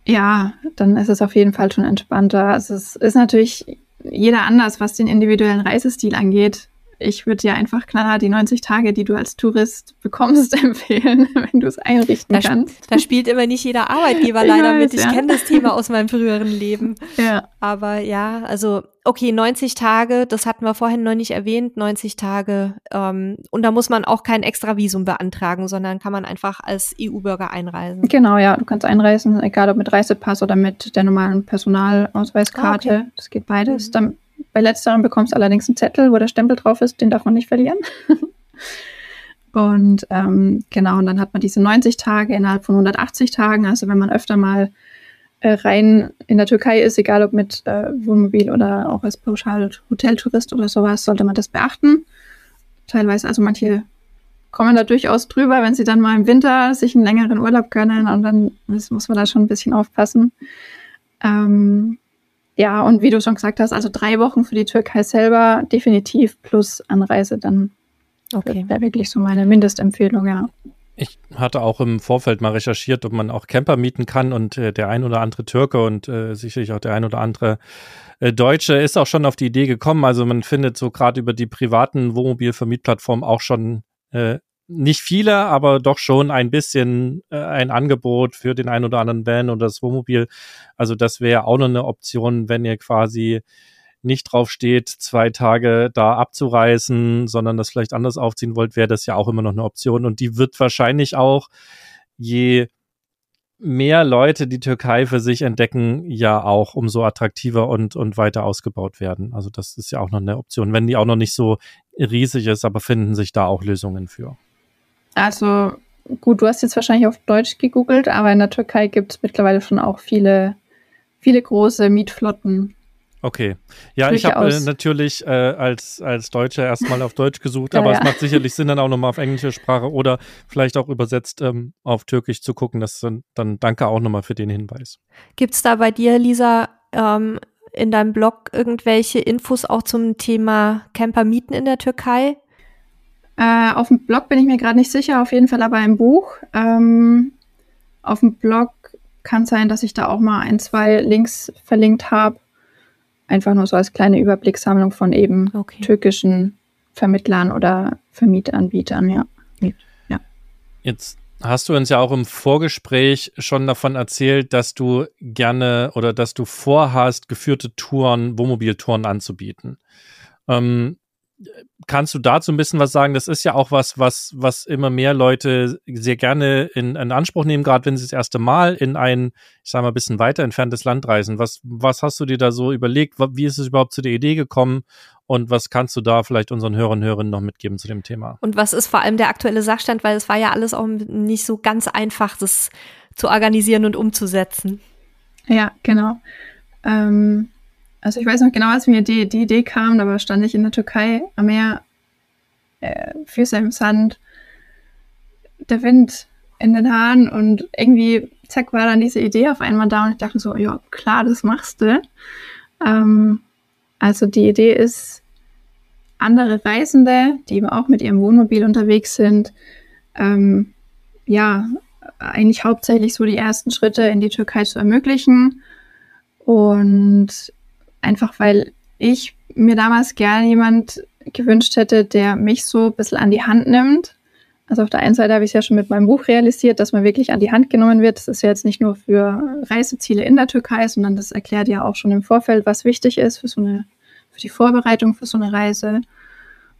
Ja, dann ist es auf jeden Fall schon entspannter. Also es ist natürlich jeder anders, was den individuellen Reisestil angeht ich würde dir einfach knallhart die 90 Tage, die du als Tourist bekommst, empfehlen, wenn du es einrichten da kannst. Da spielt immer nicht jeder Arbeitgeber leider weiß, mit. Ich ja. kenne das Thema aus meinem früheren Leben. Ja. Aber ja, also okay, 90 Tage, das hatten wir vorhin noch nicht erwähnt, 90 Tage. Ähm, und da muss man auch kein extra Visum beantragen, sondern kann man einfach als EU-Bürger einreisen. Genau, ja, du kannst einreisen, egal ob mit Reisepass oder mit der normalen Personalausweiskarte. Ah, okay. Das geht beides. Mhm. Dann bei letzterem bekommst du allerdings einen Zettel, wo der Stempel drauf ist, den darf man nicht verlieren. und ähm, genau, und dann hat man diese 90 Tage innerhalb von 180 Tagen. Also wenn man öfter mal äh, rein in der Türkei ist, egal ob mit äh, Wohnmobil oder auch als pauschal Hoteltourist oder sowas, sollte man das beachten. Teilweise, also manche kommen da durchaus drüber, wenn sie dann mal im Winter sich einen längeren Urlaub gönnen und dann muss man da schon ein bisschen aufpassen. Ähm, ja, und wie du schon gesagt hast, also drei Wochen für die Türkei selber definitiv plus Anreise dann. Okay. Wäre wirklich so meine Mindestempfehlung, ja. Ich hatte auch im Vorfeld mal recherchiert, ob man auch Camper mieten kann und äh, der ein oder andere Türke und äh, sicherlich auch der ein oder andere äh, Deutsche ist auch schon auf die Idee gekommen. Also man findet so gerade über die privaten Wohnmobilvermietplattformen auch schon äh, nicht viele, aber doch schon ein bisschen äh, ein Angebot für den ein oder anderen Van oder das Wohnmobil. Also das wäre auch noch eine Option, wenn ihr quasi nicht drauf steht, zwei Tage da abzureißen, sondern das vielleicht anders aufziehen wollt, wäre das ja auch immer noch eine Option. Und die wird wahrscheinlich auch, je mehr Leute die Türkei für sich entdecken, ja auch umso attraktiver und, und weiter ausgebaut werden. Also das ist ja auch noch eine Option, wenn die auch noch nicht so riesig ist, aber finden sich da auch Lösungen für. Also gut, du hast jetzt wahrscheinlich auf Deutsch gegoogelt, aber in der Türkei gibt es mittlerweile schon auch viele, viele große Mietflotten. Okay. Ja, ich habe äh, natürlich äh, als, als Deutscher erstmal auf Deutsch gesucht, ja, aber ja. es macht sicherlich Sinn, dann auch nochmal auf englische Sprache oder vielleicht auch übersetzt ähm, auf Türkisch zu gucken. Das dann, dann danke auch nochmal für den Hinweis. Gibt es da bei dir, Lisa, ähm, in deinem Blog irgendwelche Infos auch zum Thema Camper mieten in der Türkei? Äh, auf dem Blog bin ich mir gerade nicht sicher, auf jeden Fall aber im Buch. Ähm, auf dem Blog kann sein, dass ich da auch mal ein, zwei Links verlinkt habe. Einfach nur so als kleine Überblickssammlung von eben okay. türkischen Vermittlern oder Vermietanbietern, ja. ja. Jetzt hast du uns ja auch im Vorgespräch schon davon erzählt, dass du gerne oder dass du vorhast, geführte Touren, Wohnmobiltouren anzubieten. Ähm, kannst du dazu ein bisschen was sagen? Das ist ja auch was, was, was immer mehr Leute sehr gerne in, in Anspruch nehmen, gerade wenn sie das erste Mal in ein, ich sag mal, ein bisschen weiter entferntes Land reisen. Was, was hast du dir da so überlegt? Wie ist es überhaupt zu der Idee gekommen? Und was kannst du da vielleicht unseren Hörern und Hörerinnen noch mitgeben zu dem Thema? Und was ist vor allem der aktuelle Sachstand? Weil es war ja alles auch nicht so ganz einfach, das zu organisieren und umzusetzen. Ja, genau. Ähm also ich weiß noch genau, als mir die, die Idee kam, da stand ich in der Türkei am Meer, äh, Füße im Sand, der Wind in den Haaren und irgendwie, zack, war dann diese Idee auf einmal da und ich dachte so, ja, klar, das machst du. Ähm, also die Idee ist, andere Reisende, die eben auch mit ihrem Wohnmobil unterwegs sind, ähm, ja, eigentlich hauptsächlich so die ersten Schritte in die Türkei zu ermöglichen und Einfach weil ich mir damals gerne jemand gewünscht hätte, der mich so ein bisschen an die Hand nimmt. Also auf der einen Seite habe ich es ja schon mit meinem Buch realisiert, dass man wirklich an die Hand genommen wird. Das ist ja jetzt nicht nur für Reiseziele in der Türkei, sondern das erklärt ja auch schon im Vorfeld, was wichtig ist für so eine, für die Vorbereitung für so eine Reise.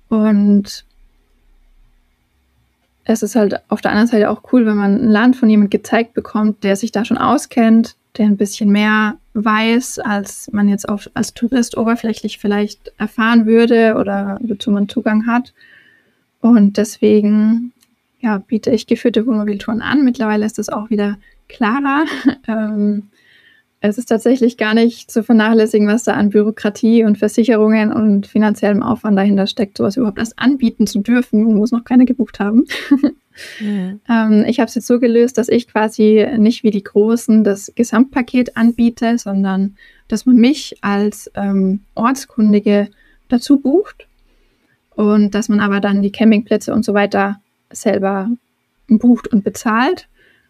Und es ist halt auf der anderen Seite auch cool, wenn man ein Land von jemand gezeigt bekommt, der sich da schon auskennt, der ein bisschen mehr weiß, als man jetzt auch als Tourist oberflächlich vielleicht erfahren würde oder wozu man Zugang hat. Und deswegen ja, biete ich geführte Wohnmobiltouren an. Mittlerweile ist es auch wieder klarer. ähm, es ist tatsächlich gar nicht zu vernachlässigen, was da an Bürokratie und Versicherungen und finanziellem Aufwand dahinter steckt, sowas überhaupt erst anbieten zu dürfen, wo es noch keine gebucht haben. Mhm. ähm, ich habe es jetzt so gelöst, dass ich quasi nicht wie die Großen das Gesamtpaket anbiete, sondern dass man mich als ähm, Ortskundige dazu bucht und dass man aber dann die Campingplätze und so weiter selber bucht und bezahlt.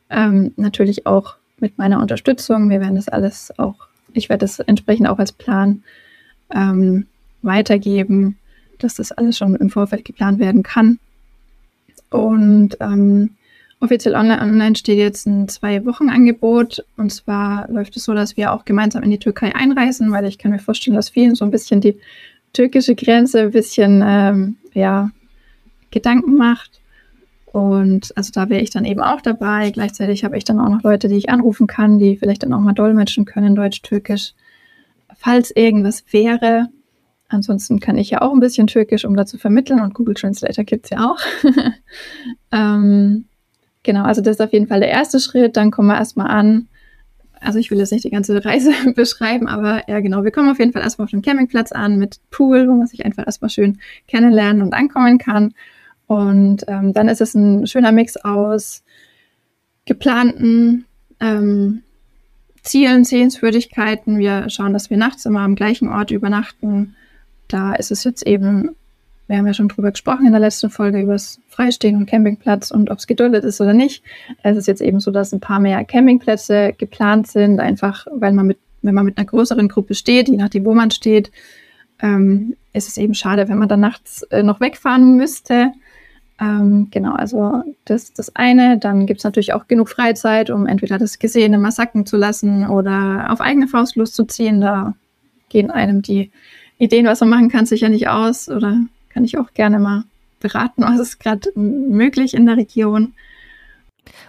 Ähm, natürlich auch mit meiner Unterstützung. Wir werden das alles auch, ich werde das entsprechend auch als Plan ähm, weitergeben, dass das alles schon im Vorfeld geplant werden kann. Und ähm, offiziell online, steht jetzt ein Zwei-Wochen-Angebot. Und zwar läuft es so, dass wir auch gemeinsam in die Türkei einreisen, weil ich kann mir vorstellen, dass vielen so ein bisschen die türkische Grenze ein bisschen ähm, ja, Gedanken macht. Und also da wäre ich dann eben auch dabei. Gleichzeitig habe ich dann auch noch Leute, die ich anrufen kann, die vielleicht dann auch mal dolmetschen können, Deutsch-Türkisch, falls irgendwas wäre. Ansonsten kann ich ja auch ein bisschen Türkisch, um da zu vermitteln und Google Translator gibt es ja auch. ähm, genau, also das ist auf jeden Fall der erste Schritt. Dann kommen wir erstmal an. Also ich will jetzt nicht die ganze Reise beschreiben, aber ja genau, wir kommen auf jeden Fall erstmal auf dem Campingplatz an mit Pool, wo man sich einfach erstmal schön kennenlernen und ankommen kann. Und ähm, dann ist es ein schöner Mix aus geplanten ähm, Zielen, Sehenswürdigkeiten. Wir schauen, dass wir nachts immer am gleichen Ort übernachten. Da ist es jetzt eben, wir haben ja schon drüber gesprochen in der letzten Folge, über das Freistehen und Campingplatz und ob es geduldet ist oder nicht. Es ist jetzt eben so, dass ein paar mehr Campingplätze geplant sind, einfach weil man mit, wenn man mit einer größeren Gruppe steht, je nachdem, wo man steht, ähm, ist es eben schade, wenn man dann nachts äh, noch wegfahren müsste. Ähm, genau, also das ist das eine. Dann gibt es natürlich auch genug Freizeit, um entweder das Gesehene mal sacken zu lassen oder auf eigene Faust loszuziehen. Da gehen einem die Ideen, was man machen kann, sicher nicht aus. Oder kann ich auch gerne mal beraten, was ist gerade möglich in der Region.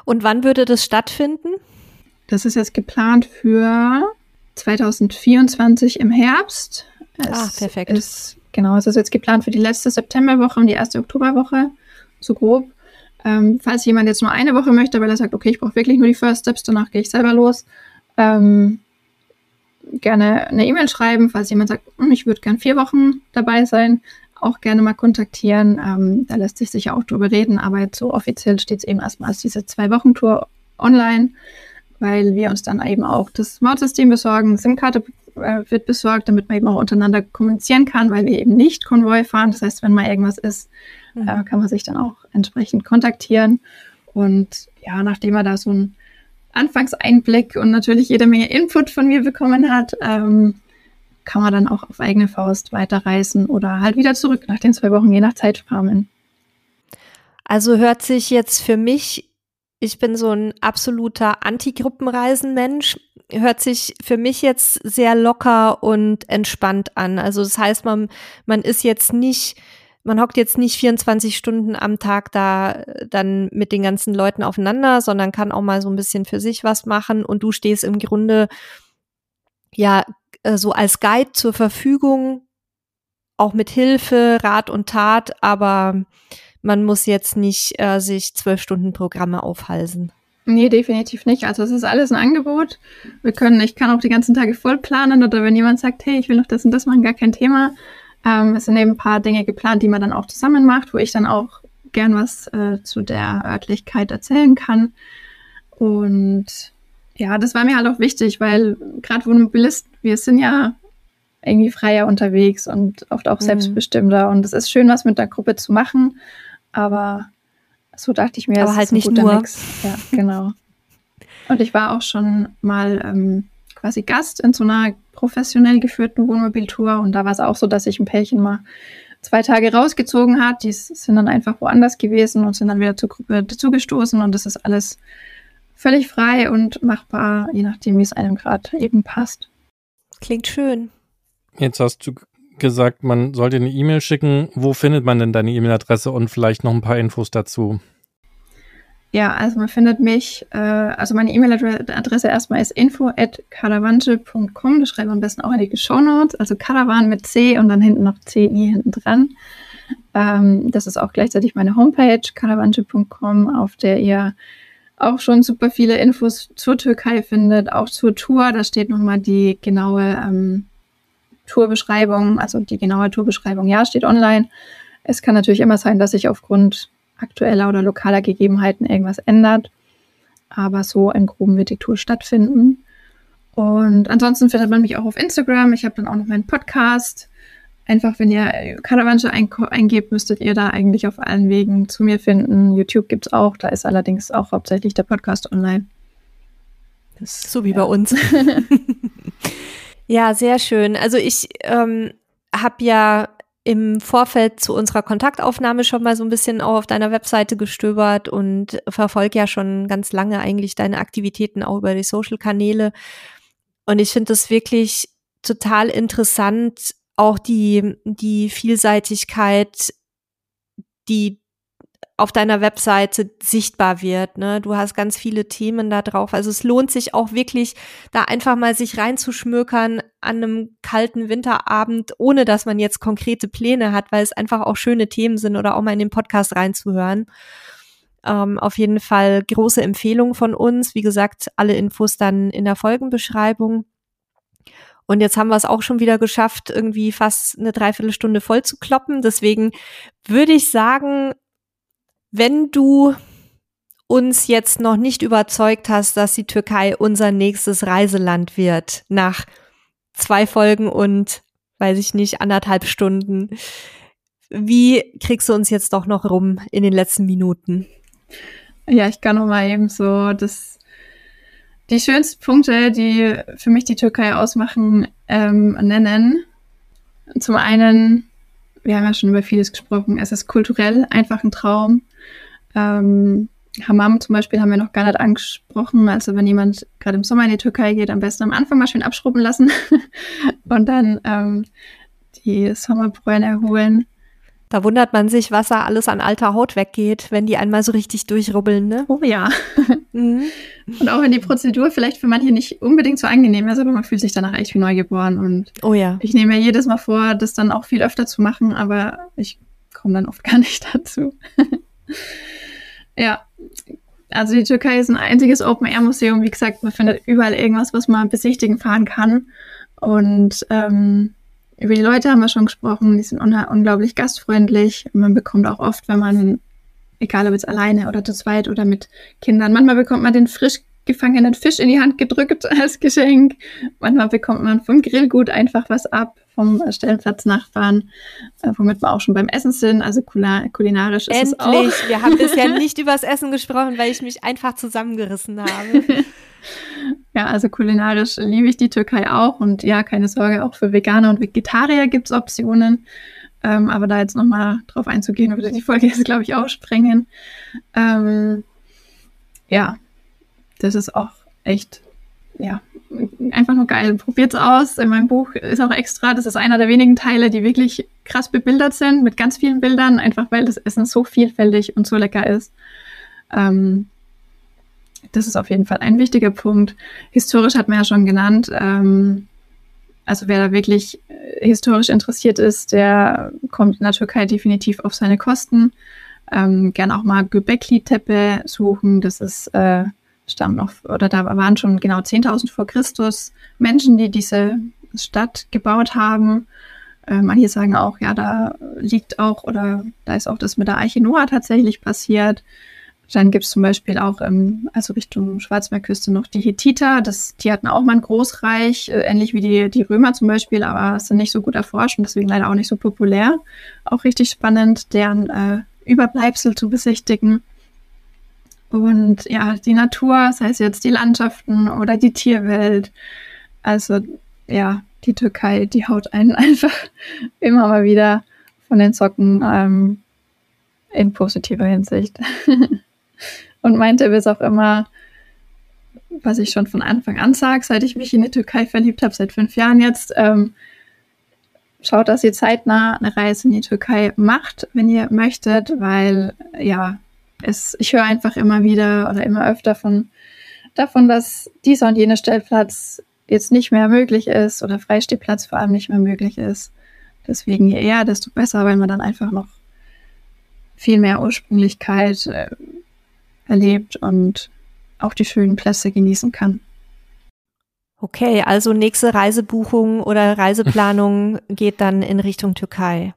Und wann würde das stattfinden? Das ist jetzt geplant für 2024 im Herbst. Es ah, perfekt. Ist, genau, es ist jetzt geplant für die letzte Septemberwoche und die erste Oktoberwoche so grob. Ähm, falls jemand jetzt nur eine Woche möchte, weil er sagt, okay, ich brauche wirklich nur die First Steps, danach gehe ich selber los, ähm, gerne eine E-Mail schreiben. Falls jemand sagt, hm, ich würde gern vier Wochen dabei sein, auch gerne mal kontaktieren. Ähm, da lässt sich sicher auch drüber reden, aber jetzt so offiziell steht es eben erstmal als diese Zwei-Wochen-Tour online, weil wir uns dann eben auch das Smart-System besorgen, SIM-Karte äh, wird besorgt, damit man eben auch untereinander kommunizieren kann, weil wir eben nicht Konvoi fahren. Das heißt, wenn mal irgendwas ist, mhm. äh, kann man sich dann auch entsprechend kontaktieren. Und ja, nachdem er da so einen Anfangseinblick und natürlich jede Menge Input von mir bekommen hat, ähm, kann man dann auch auf eigene Faust weiterreisen oder halt wieder zurück nach den zwei Wochen, je nach Zeitrahmen. Also hört sich jetzt für mich, ich bin so ein absoluter Anti-Gruppenreisen-Mensch, hört sich für mich jetzt sehr locker und entspannt an. Also das heißt, man, man ist jetzt nicht man hockt jetzt nicht 24 Stunden am Tag da äh, dann mit den ganzen Leuten aufeinander, sondern kann auch mal so ein bisschen für sich was machen und du stehst im Grunde ja äh, so als Guide zur Verfügung, auch mit Hilfe, Rat und Tat, aber man muss jetzt nicht äh, sich zwölf Stunden Programme aufhalsen. Nee, definitiv nicht. Also es ist alles ein Angebot. Wir können, ich kann auch die ganzen Tage voll planen oder wenn jemand sagt, hey, ich will noch das und das machen, gar kein Thema. Ähm, es sind eben ein paar Dinge geplant, die man dann auch zusammen macht, wo ich dann auch gern was äh, zu der Örtlichkeit erzählen kann. Und ja, das war mir halt auch wichtig, weil gerade Wohnmobilist, wir sind ja irgendwie freier unterwegs und oft auch mhm. selbstbestimmter. Und es ist schön, was mit der Gruppe zu machen, aber so dachte ich mir, aber halt nicht nur. Mix. Ja, genau. Und ich war auch schon mal ähm, quasi Gast in so einer professionell geführten Wohnmobiltour. Und da war es auch so, dass sich ein Pärchen mal zwei Tage rausgezogen hat. Die sind dann einfach woanders gewesen und sind dann wieder zur Gruppe dazugestoßen. Und das ist alles völlig frei und machbar, je nachdem, wie es einem gerade eben passt. Klingt schön. Jetzt hast du gesagt, man sollte eine E-Mail schicken. Wo findet man denn deine E-Mail-Adresse und vielleicht noch ein paar Infos dazu? Ja, also man findet mich, äh, also meine E-Mail-Adresse erstmal ist info at caravance.com. Das schreibt man am besten auch in die Show Notes. Also Caravan mit C und dann hinten noch C-I hinten dran. Ähm, das ist auch gleichzeitig meine Homepage, caravance.com, auf der ihr auch schon super viele Infos zur Türkei findet, auch zur Tour. Da steht nochmal die genaue ähm, Tourbeschreibung, also die genaue Tourbeschreibung, ja, steht online. Es kann natürlich immer sein, dass sich aufgrund aktueller oder lokaler Gegebenheiten irgendwas ändert. Aber so im Groben wird die Tour stattfinden. Und ansonsten findet man mich auch auf Instagram. Ich habe dann auch noch meinen Podcast. Einfach, wenn ihr Karawanche eingebt, müsstet ihr da eigentlich auf allen Wegen zu mir finden. YouTube gibt es auch. Da ist allerdings auch hauptsächlich der Podcast online. Das, so wie ja. bei uns. ja, sehr schön. Also ich ähm, habe ja im Vorfeld zu unserer Kontaktaufnahme schon mal so ein bisschen auch auf deiner Webseite gestöbert und verfolge ja schon ganz lange eigentlich deine Aktivitäten auch über die Social-Kanäle. Und ich finde es wirklich total interessant, auch die, die Vielseitigkeit, die auf deiner Webseite sichtbar wird. Ne? Du hast ganz viele Themen da drauf. Also es lohnt sich auch wirklich, da einfach mal sich reinzuschmökern an einem kalten Winterabend, ohne dass man jetzt konkrete Pläne hat, weil es einfach auch schöne Themen sind oder auch mal in den Podcast reinzuhören. Ähm, auf jeden Fall große Empfehlung von uns. Wie gesagt, alle Infos dann in der Folgenbeschreibung. Und jetzt haben wir es auch schon wieder geschafft, irgendwie fast eine Dreiviertelstunde voll zu kloppen. Deswegen würde ich sagen, wenn du uns jetzt noch nicht überzeugt hast, dass die Türkei unser nächstes Reiseland wird, nach zwei Folgen und, weiß ich nicht, anderthalb Stunden, wie kriegst du uns jetzt doch noch rum in den letzten Minuten? Ja, ich kann noch mal eben so das, die schönsten Punkte, die für mich die Türkei ausmachen, ähm, nennen. Zum einen, wir haben ja schon über vieles gesprochen, es ist kulturell einfach ein Traum. Ähm, Hammam zum Beispiel haben wir noch gar nicht angesprochen. Also wenn jemand gerade im Sommer in die Türkei geht, am besten am Anfang mal schön abschrubben lassen und dann ähm, die Sommerbräuen erholen. Da wundert man sich, was da alles an alter Haut weggeht, wenn die einmal so richtig durchrubbeln, ne? Oh ja. Mhm. Und auch wenn die Prozedur vielleicht für manche nicht unbedingt so angenehm ist, aber man fühlt sich danach echt wie neugeboren. Und oh ja. ich nehme mir jedes Mal vor, das dann auch viel öfter zu machen, aber ich komme dann oft gar nicht dazu. Ja, also die Türkei ist ein einziges Open-Air-Museum. Wie gesagt, man findet überall irgendwas, was man besichtigen fahren kann. Und ähm, über die Leute haben wir schon gesprochen. Die sind un unglaublich gastfreundlich. Man bekommt auch oft, wenn man, egal ob jetzt alleine oder zu zweit oder mit Kindern, manchmal bekommt man den frisch gefangenen Fisch in die Hand gedrückt als Geschenk. Manchmal bekommt man vom Grillgut einfach was ab, vom Stellplatznachbarn, äh, womit wir auch schon beim Essen sind. Also kulinarisch ist Endlich. es auch. Wir haben bisher nicht über das Essen gesprochen, weil ich mich einfach zusammengerissen habe. ja, also kulinarisch liebe ich die Türkei auch. Und ja, keine Sorge, auch für Veganer und Vegetarier gibt es Optionen. Ähm, aber da jetzt nochmal drauf einzugehen, würde die Folge jetzt, glaube ich, auch sprengen. Ähm, ja, das ist auch echt, ja, einfach nur geil. Probiert's aus. In meinem Buch ist auch extra, das ist einer der wenigen Teile, die wirklich krass bebildert sind, mit ganz vielen Bildern, einfach weil das Essen so vielfältig und so lecker ist. Ähm, das ist auf jeden Fall ein wichtiger Punkt. Historisch hat man ja schon genannt. Ähm, also wer da wirklich äh, historisch interessiert ist, der kommt in der Türkei definitiv auf seine Kosten. Ähm, gern auch mal Göbekli-Teppe suchen. Das ist äh, stammen noch, oder da waren schon genau 10.000 vor Christus Menschen, die diese Stadt gebaut haben. Äh, manche sagen auch, ja, da liegt auch, oder da ist auch das mit der Arche Noah tatsächlich passiert. Dann gibt es zum Beispiel auch, ähm, also Richtung Schwarzmeerküste noch die Hethiter. Das, die hatten auch mal ein Großreich, äh, ähnlich wie die, die Römer zum Beispiel, aber sind nicht so gut erforscht und deswegen leider auch nicht so populär. Auch richtig spannend, deren äh, Überbleibsel zu besichtigen. Und ja, die Natur, sei es jetzt die Landschaften oder die Tierwelt. Also ja, die Türkei, die haut einen einfach immer mal wieder von den Socken ähm, in positiver Hinsicht. Und mein Tipp ist auch immer, was ich schon von Anfang an sage, seit ich mich in die Türkei verliebt habe, seit fünf Jahren jetzt, ähm, schaut, dass ihr zeitnah eine Reise in die Türkei macht, wenn ihr möchtet, weil ja, es, ich höre einfach immer wieder oder immer öfter von, davon, dass dieser und jener Stellplatz jetzt nicht mehr möglich ist oder Freistehplatz vor allem nicht mehr möglich ist. Deswegen je eher, desto besser, weil man dann einfach noch viel mehr Ursprünglichkeit äh, erlebt und auch die schönen Plätze genießen kann. Okay, also nächste Reisebuchung oder Reiseplanung geht dann in Richtung Türkei.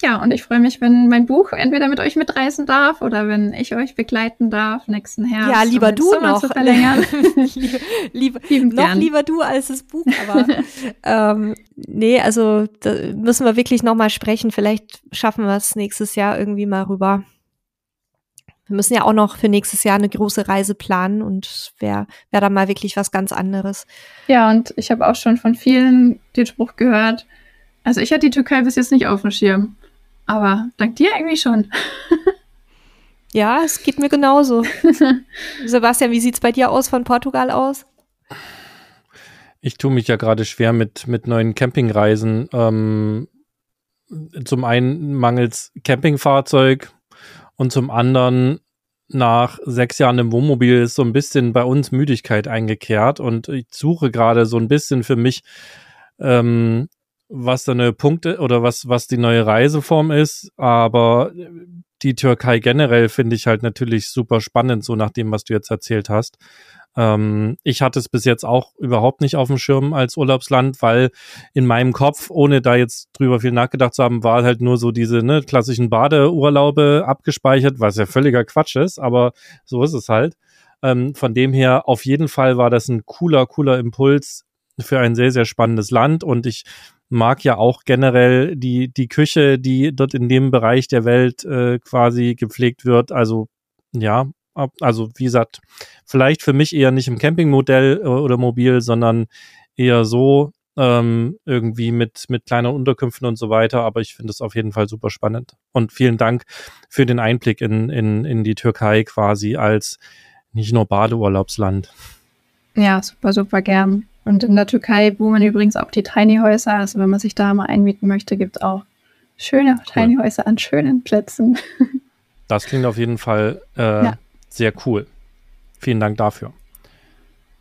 Ja, und ich freue mich, wenn mein Buch entweder mit euch mitreisen darf oder wenn ich euch begleiten darf nächsten Herbst. Ja, lieber du Sommer noch. Zu verlängern. lieber, lieber, noch gern. lieber du als das Buch, aber ähm, nee, also da müssen wir wirklich nochmal sprechen. Vielleicht schaffen wir es nächstes Jahr irgendwie mal rüber. Wir müssen ja auch noch für nächstes Jahr eine große Reise planen und wäre wär da mal wirklich was ganz anderes. Ja, und ich habe auch schon von vielen den Spruch gehört, also ich hatte die Türkei bis jetzt nicht auf dem Schirm. Aber dank dir irgendwie schon. ja, es geht mir genauso. Sebastian, wie sieht es bei dir aus von Portugal aus? Ich tue mich ja gerade schwer mit, mit neuen Campingreisen. Ähm, zum einen mangels Campingfahrzeug und zum anderen nach sechs Jahren im Wohnmobil ist so ein bisschen bei uns Müdigkeit eingekehrt und ich suche gerade so ein bisschen für mich ähm, was da neue Punkte oder was, was die neue Reiseform ist, aber die Türkei generell finde ich halt natürlich super spannend, so nach dem, was du jetzt erzählt hast. Ähm, ich hatte es bis jetzt auch überhaupt nicht auf dem Schirm als Urlaubsland, weil in meinem Kopf, ohne da jetzt drüber viel nachgedacht zu haben, war halt nur so diese ne, klassischen Badeurlaube abgespeichert, was ja völliger Quatsch ist, aber so ist es halt. Ähm, von dem her, auf jeden Fall war das ein cooler, cooler Impuls für ein sehr, sehr spannendes Land und ich mag ja auch generell die, die Küche, die dort in dem Bereich der Welt äh, quasi gepflegt wird. Also ja, also wie gesagt, vielleicht für mich eher nicht im Campingmodell äh, oder mobil, sondern eher so ähm, irgendwie mit, mit kleinen Unterkünften und so weiter. Aber ich finde es auf jeden Fall super spannend. Und vielen Dank für den Einblick in, in, in die Türkei quasi als nicht nur Badeurlaubsland. Ja, super, super gern. Und in der Türkei boomen übrigens auch die Tiny Häuser. Also wenn man sich da mal einmieten möchte, gibt es auch schöne cool. Tiny Häuser an schönen Plätzen. Das klingt auf jeden Fall äh, ja. sehr cool. Vielen Dank dafür.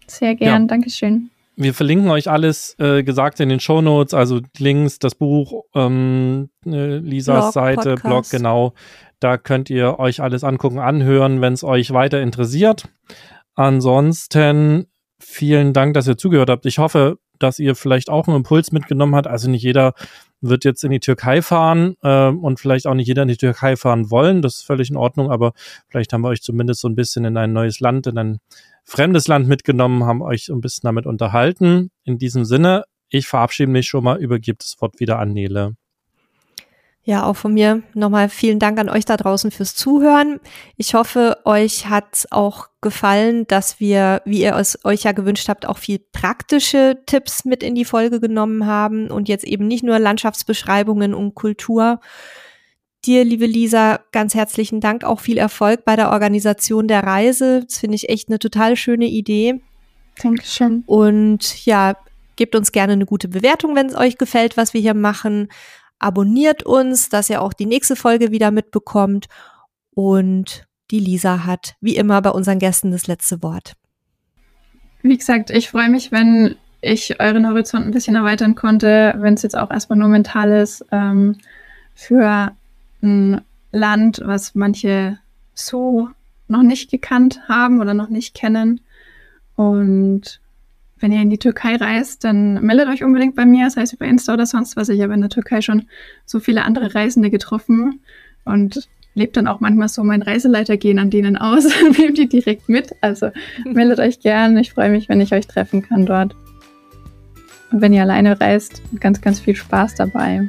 Sehr gern, ja. Dankeschön. Wir verlinken euch alles äh, gesagt in den Show Notes, also Links, das Buch, ähm, äh, Lisas Blog, Seite, Podcast. Blog, genau. Da könnt ihr euch alles angucken, anhören, wenn es euch weiter interessiert. Ansonsten vielen Dank, dass ihr zugehört habt. Ich hoffe, dass ihr vielleicht auch einen Impuls mitgenommen habt. Also nicht jeder wird jetzt in die Türkei fahren äh, und vielleicht auch nicht jeder in die Türkei fahren wollen. Das ist völlig in Ordnung, aber vielleicht haben wir euch zumindest so ein bisschen in ein neues Land, in ein fremdes Land mitgenommen, haben euch ein bisschen damit unterhalten. In diesem Sinne, ich verabschiede mich schon mal, übergebe das Wort wieder an Nele. Ja, auch von mir nochmal vielen Dank an euch da draußen fürs Zuhören. Ich hoffe, euch hat auch gefallen, dass wir, wie ihr es euch ja gewünscht habt, auch viel praktische Tipps mit in die Folge genommen haben und jetzt eben nicht nur Landschaftsbeschreibungen und Kultur. Dir, liebe Lisa, ganz herzlichen Dank. Auch viel Erfolg bei der Organisation der Reise. Das finde ich echt eine total schöne Idee. Dankeschön. Und ja, gebt uns gerne eine gute Bewertung, wenn es euch gefällt, was wir hier machen abonniert uns, dass ihr auch die nächste Folge wieder mitbekommt. Und die Lisa hat, wie immer, bei unseren Gästen das letzte Wort. Wie gesagt, ich freue mich, wenn ich euren Horizont ein bisschen erweitern konnte, wenn es jetzt auch erstmal nur mental ist, ähm, für ein Land, was manche so noch nicht gekannt haben oder noch nicht kennen. Und wenn ihr in die Türkei reist, dann meldet euch unbedingt bei mir, sei es über Insta oder sonst was. Ich habe in der Türkei schon so viele andere Reisende getroffen und lebt dann auch manchmal so mein Reiseleiter gehen an denen aus und nehmt die direkt mit. Also meldet euch gern. Ich freue mich, wenn ich euch treffen kann dort. Und wenn ihr alleine reist, ganz, ganz viel Spaß dabei.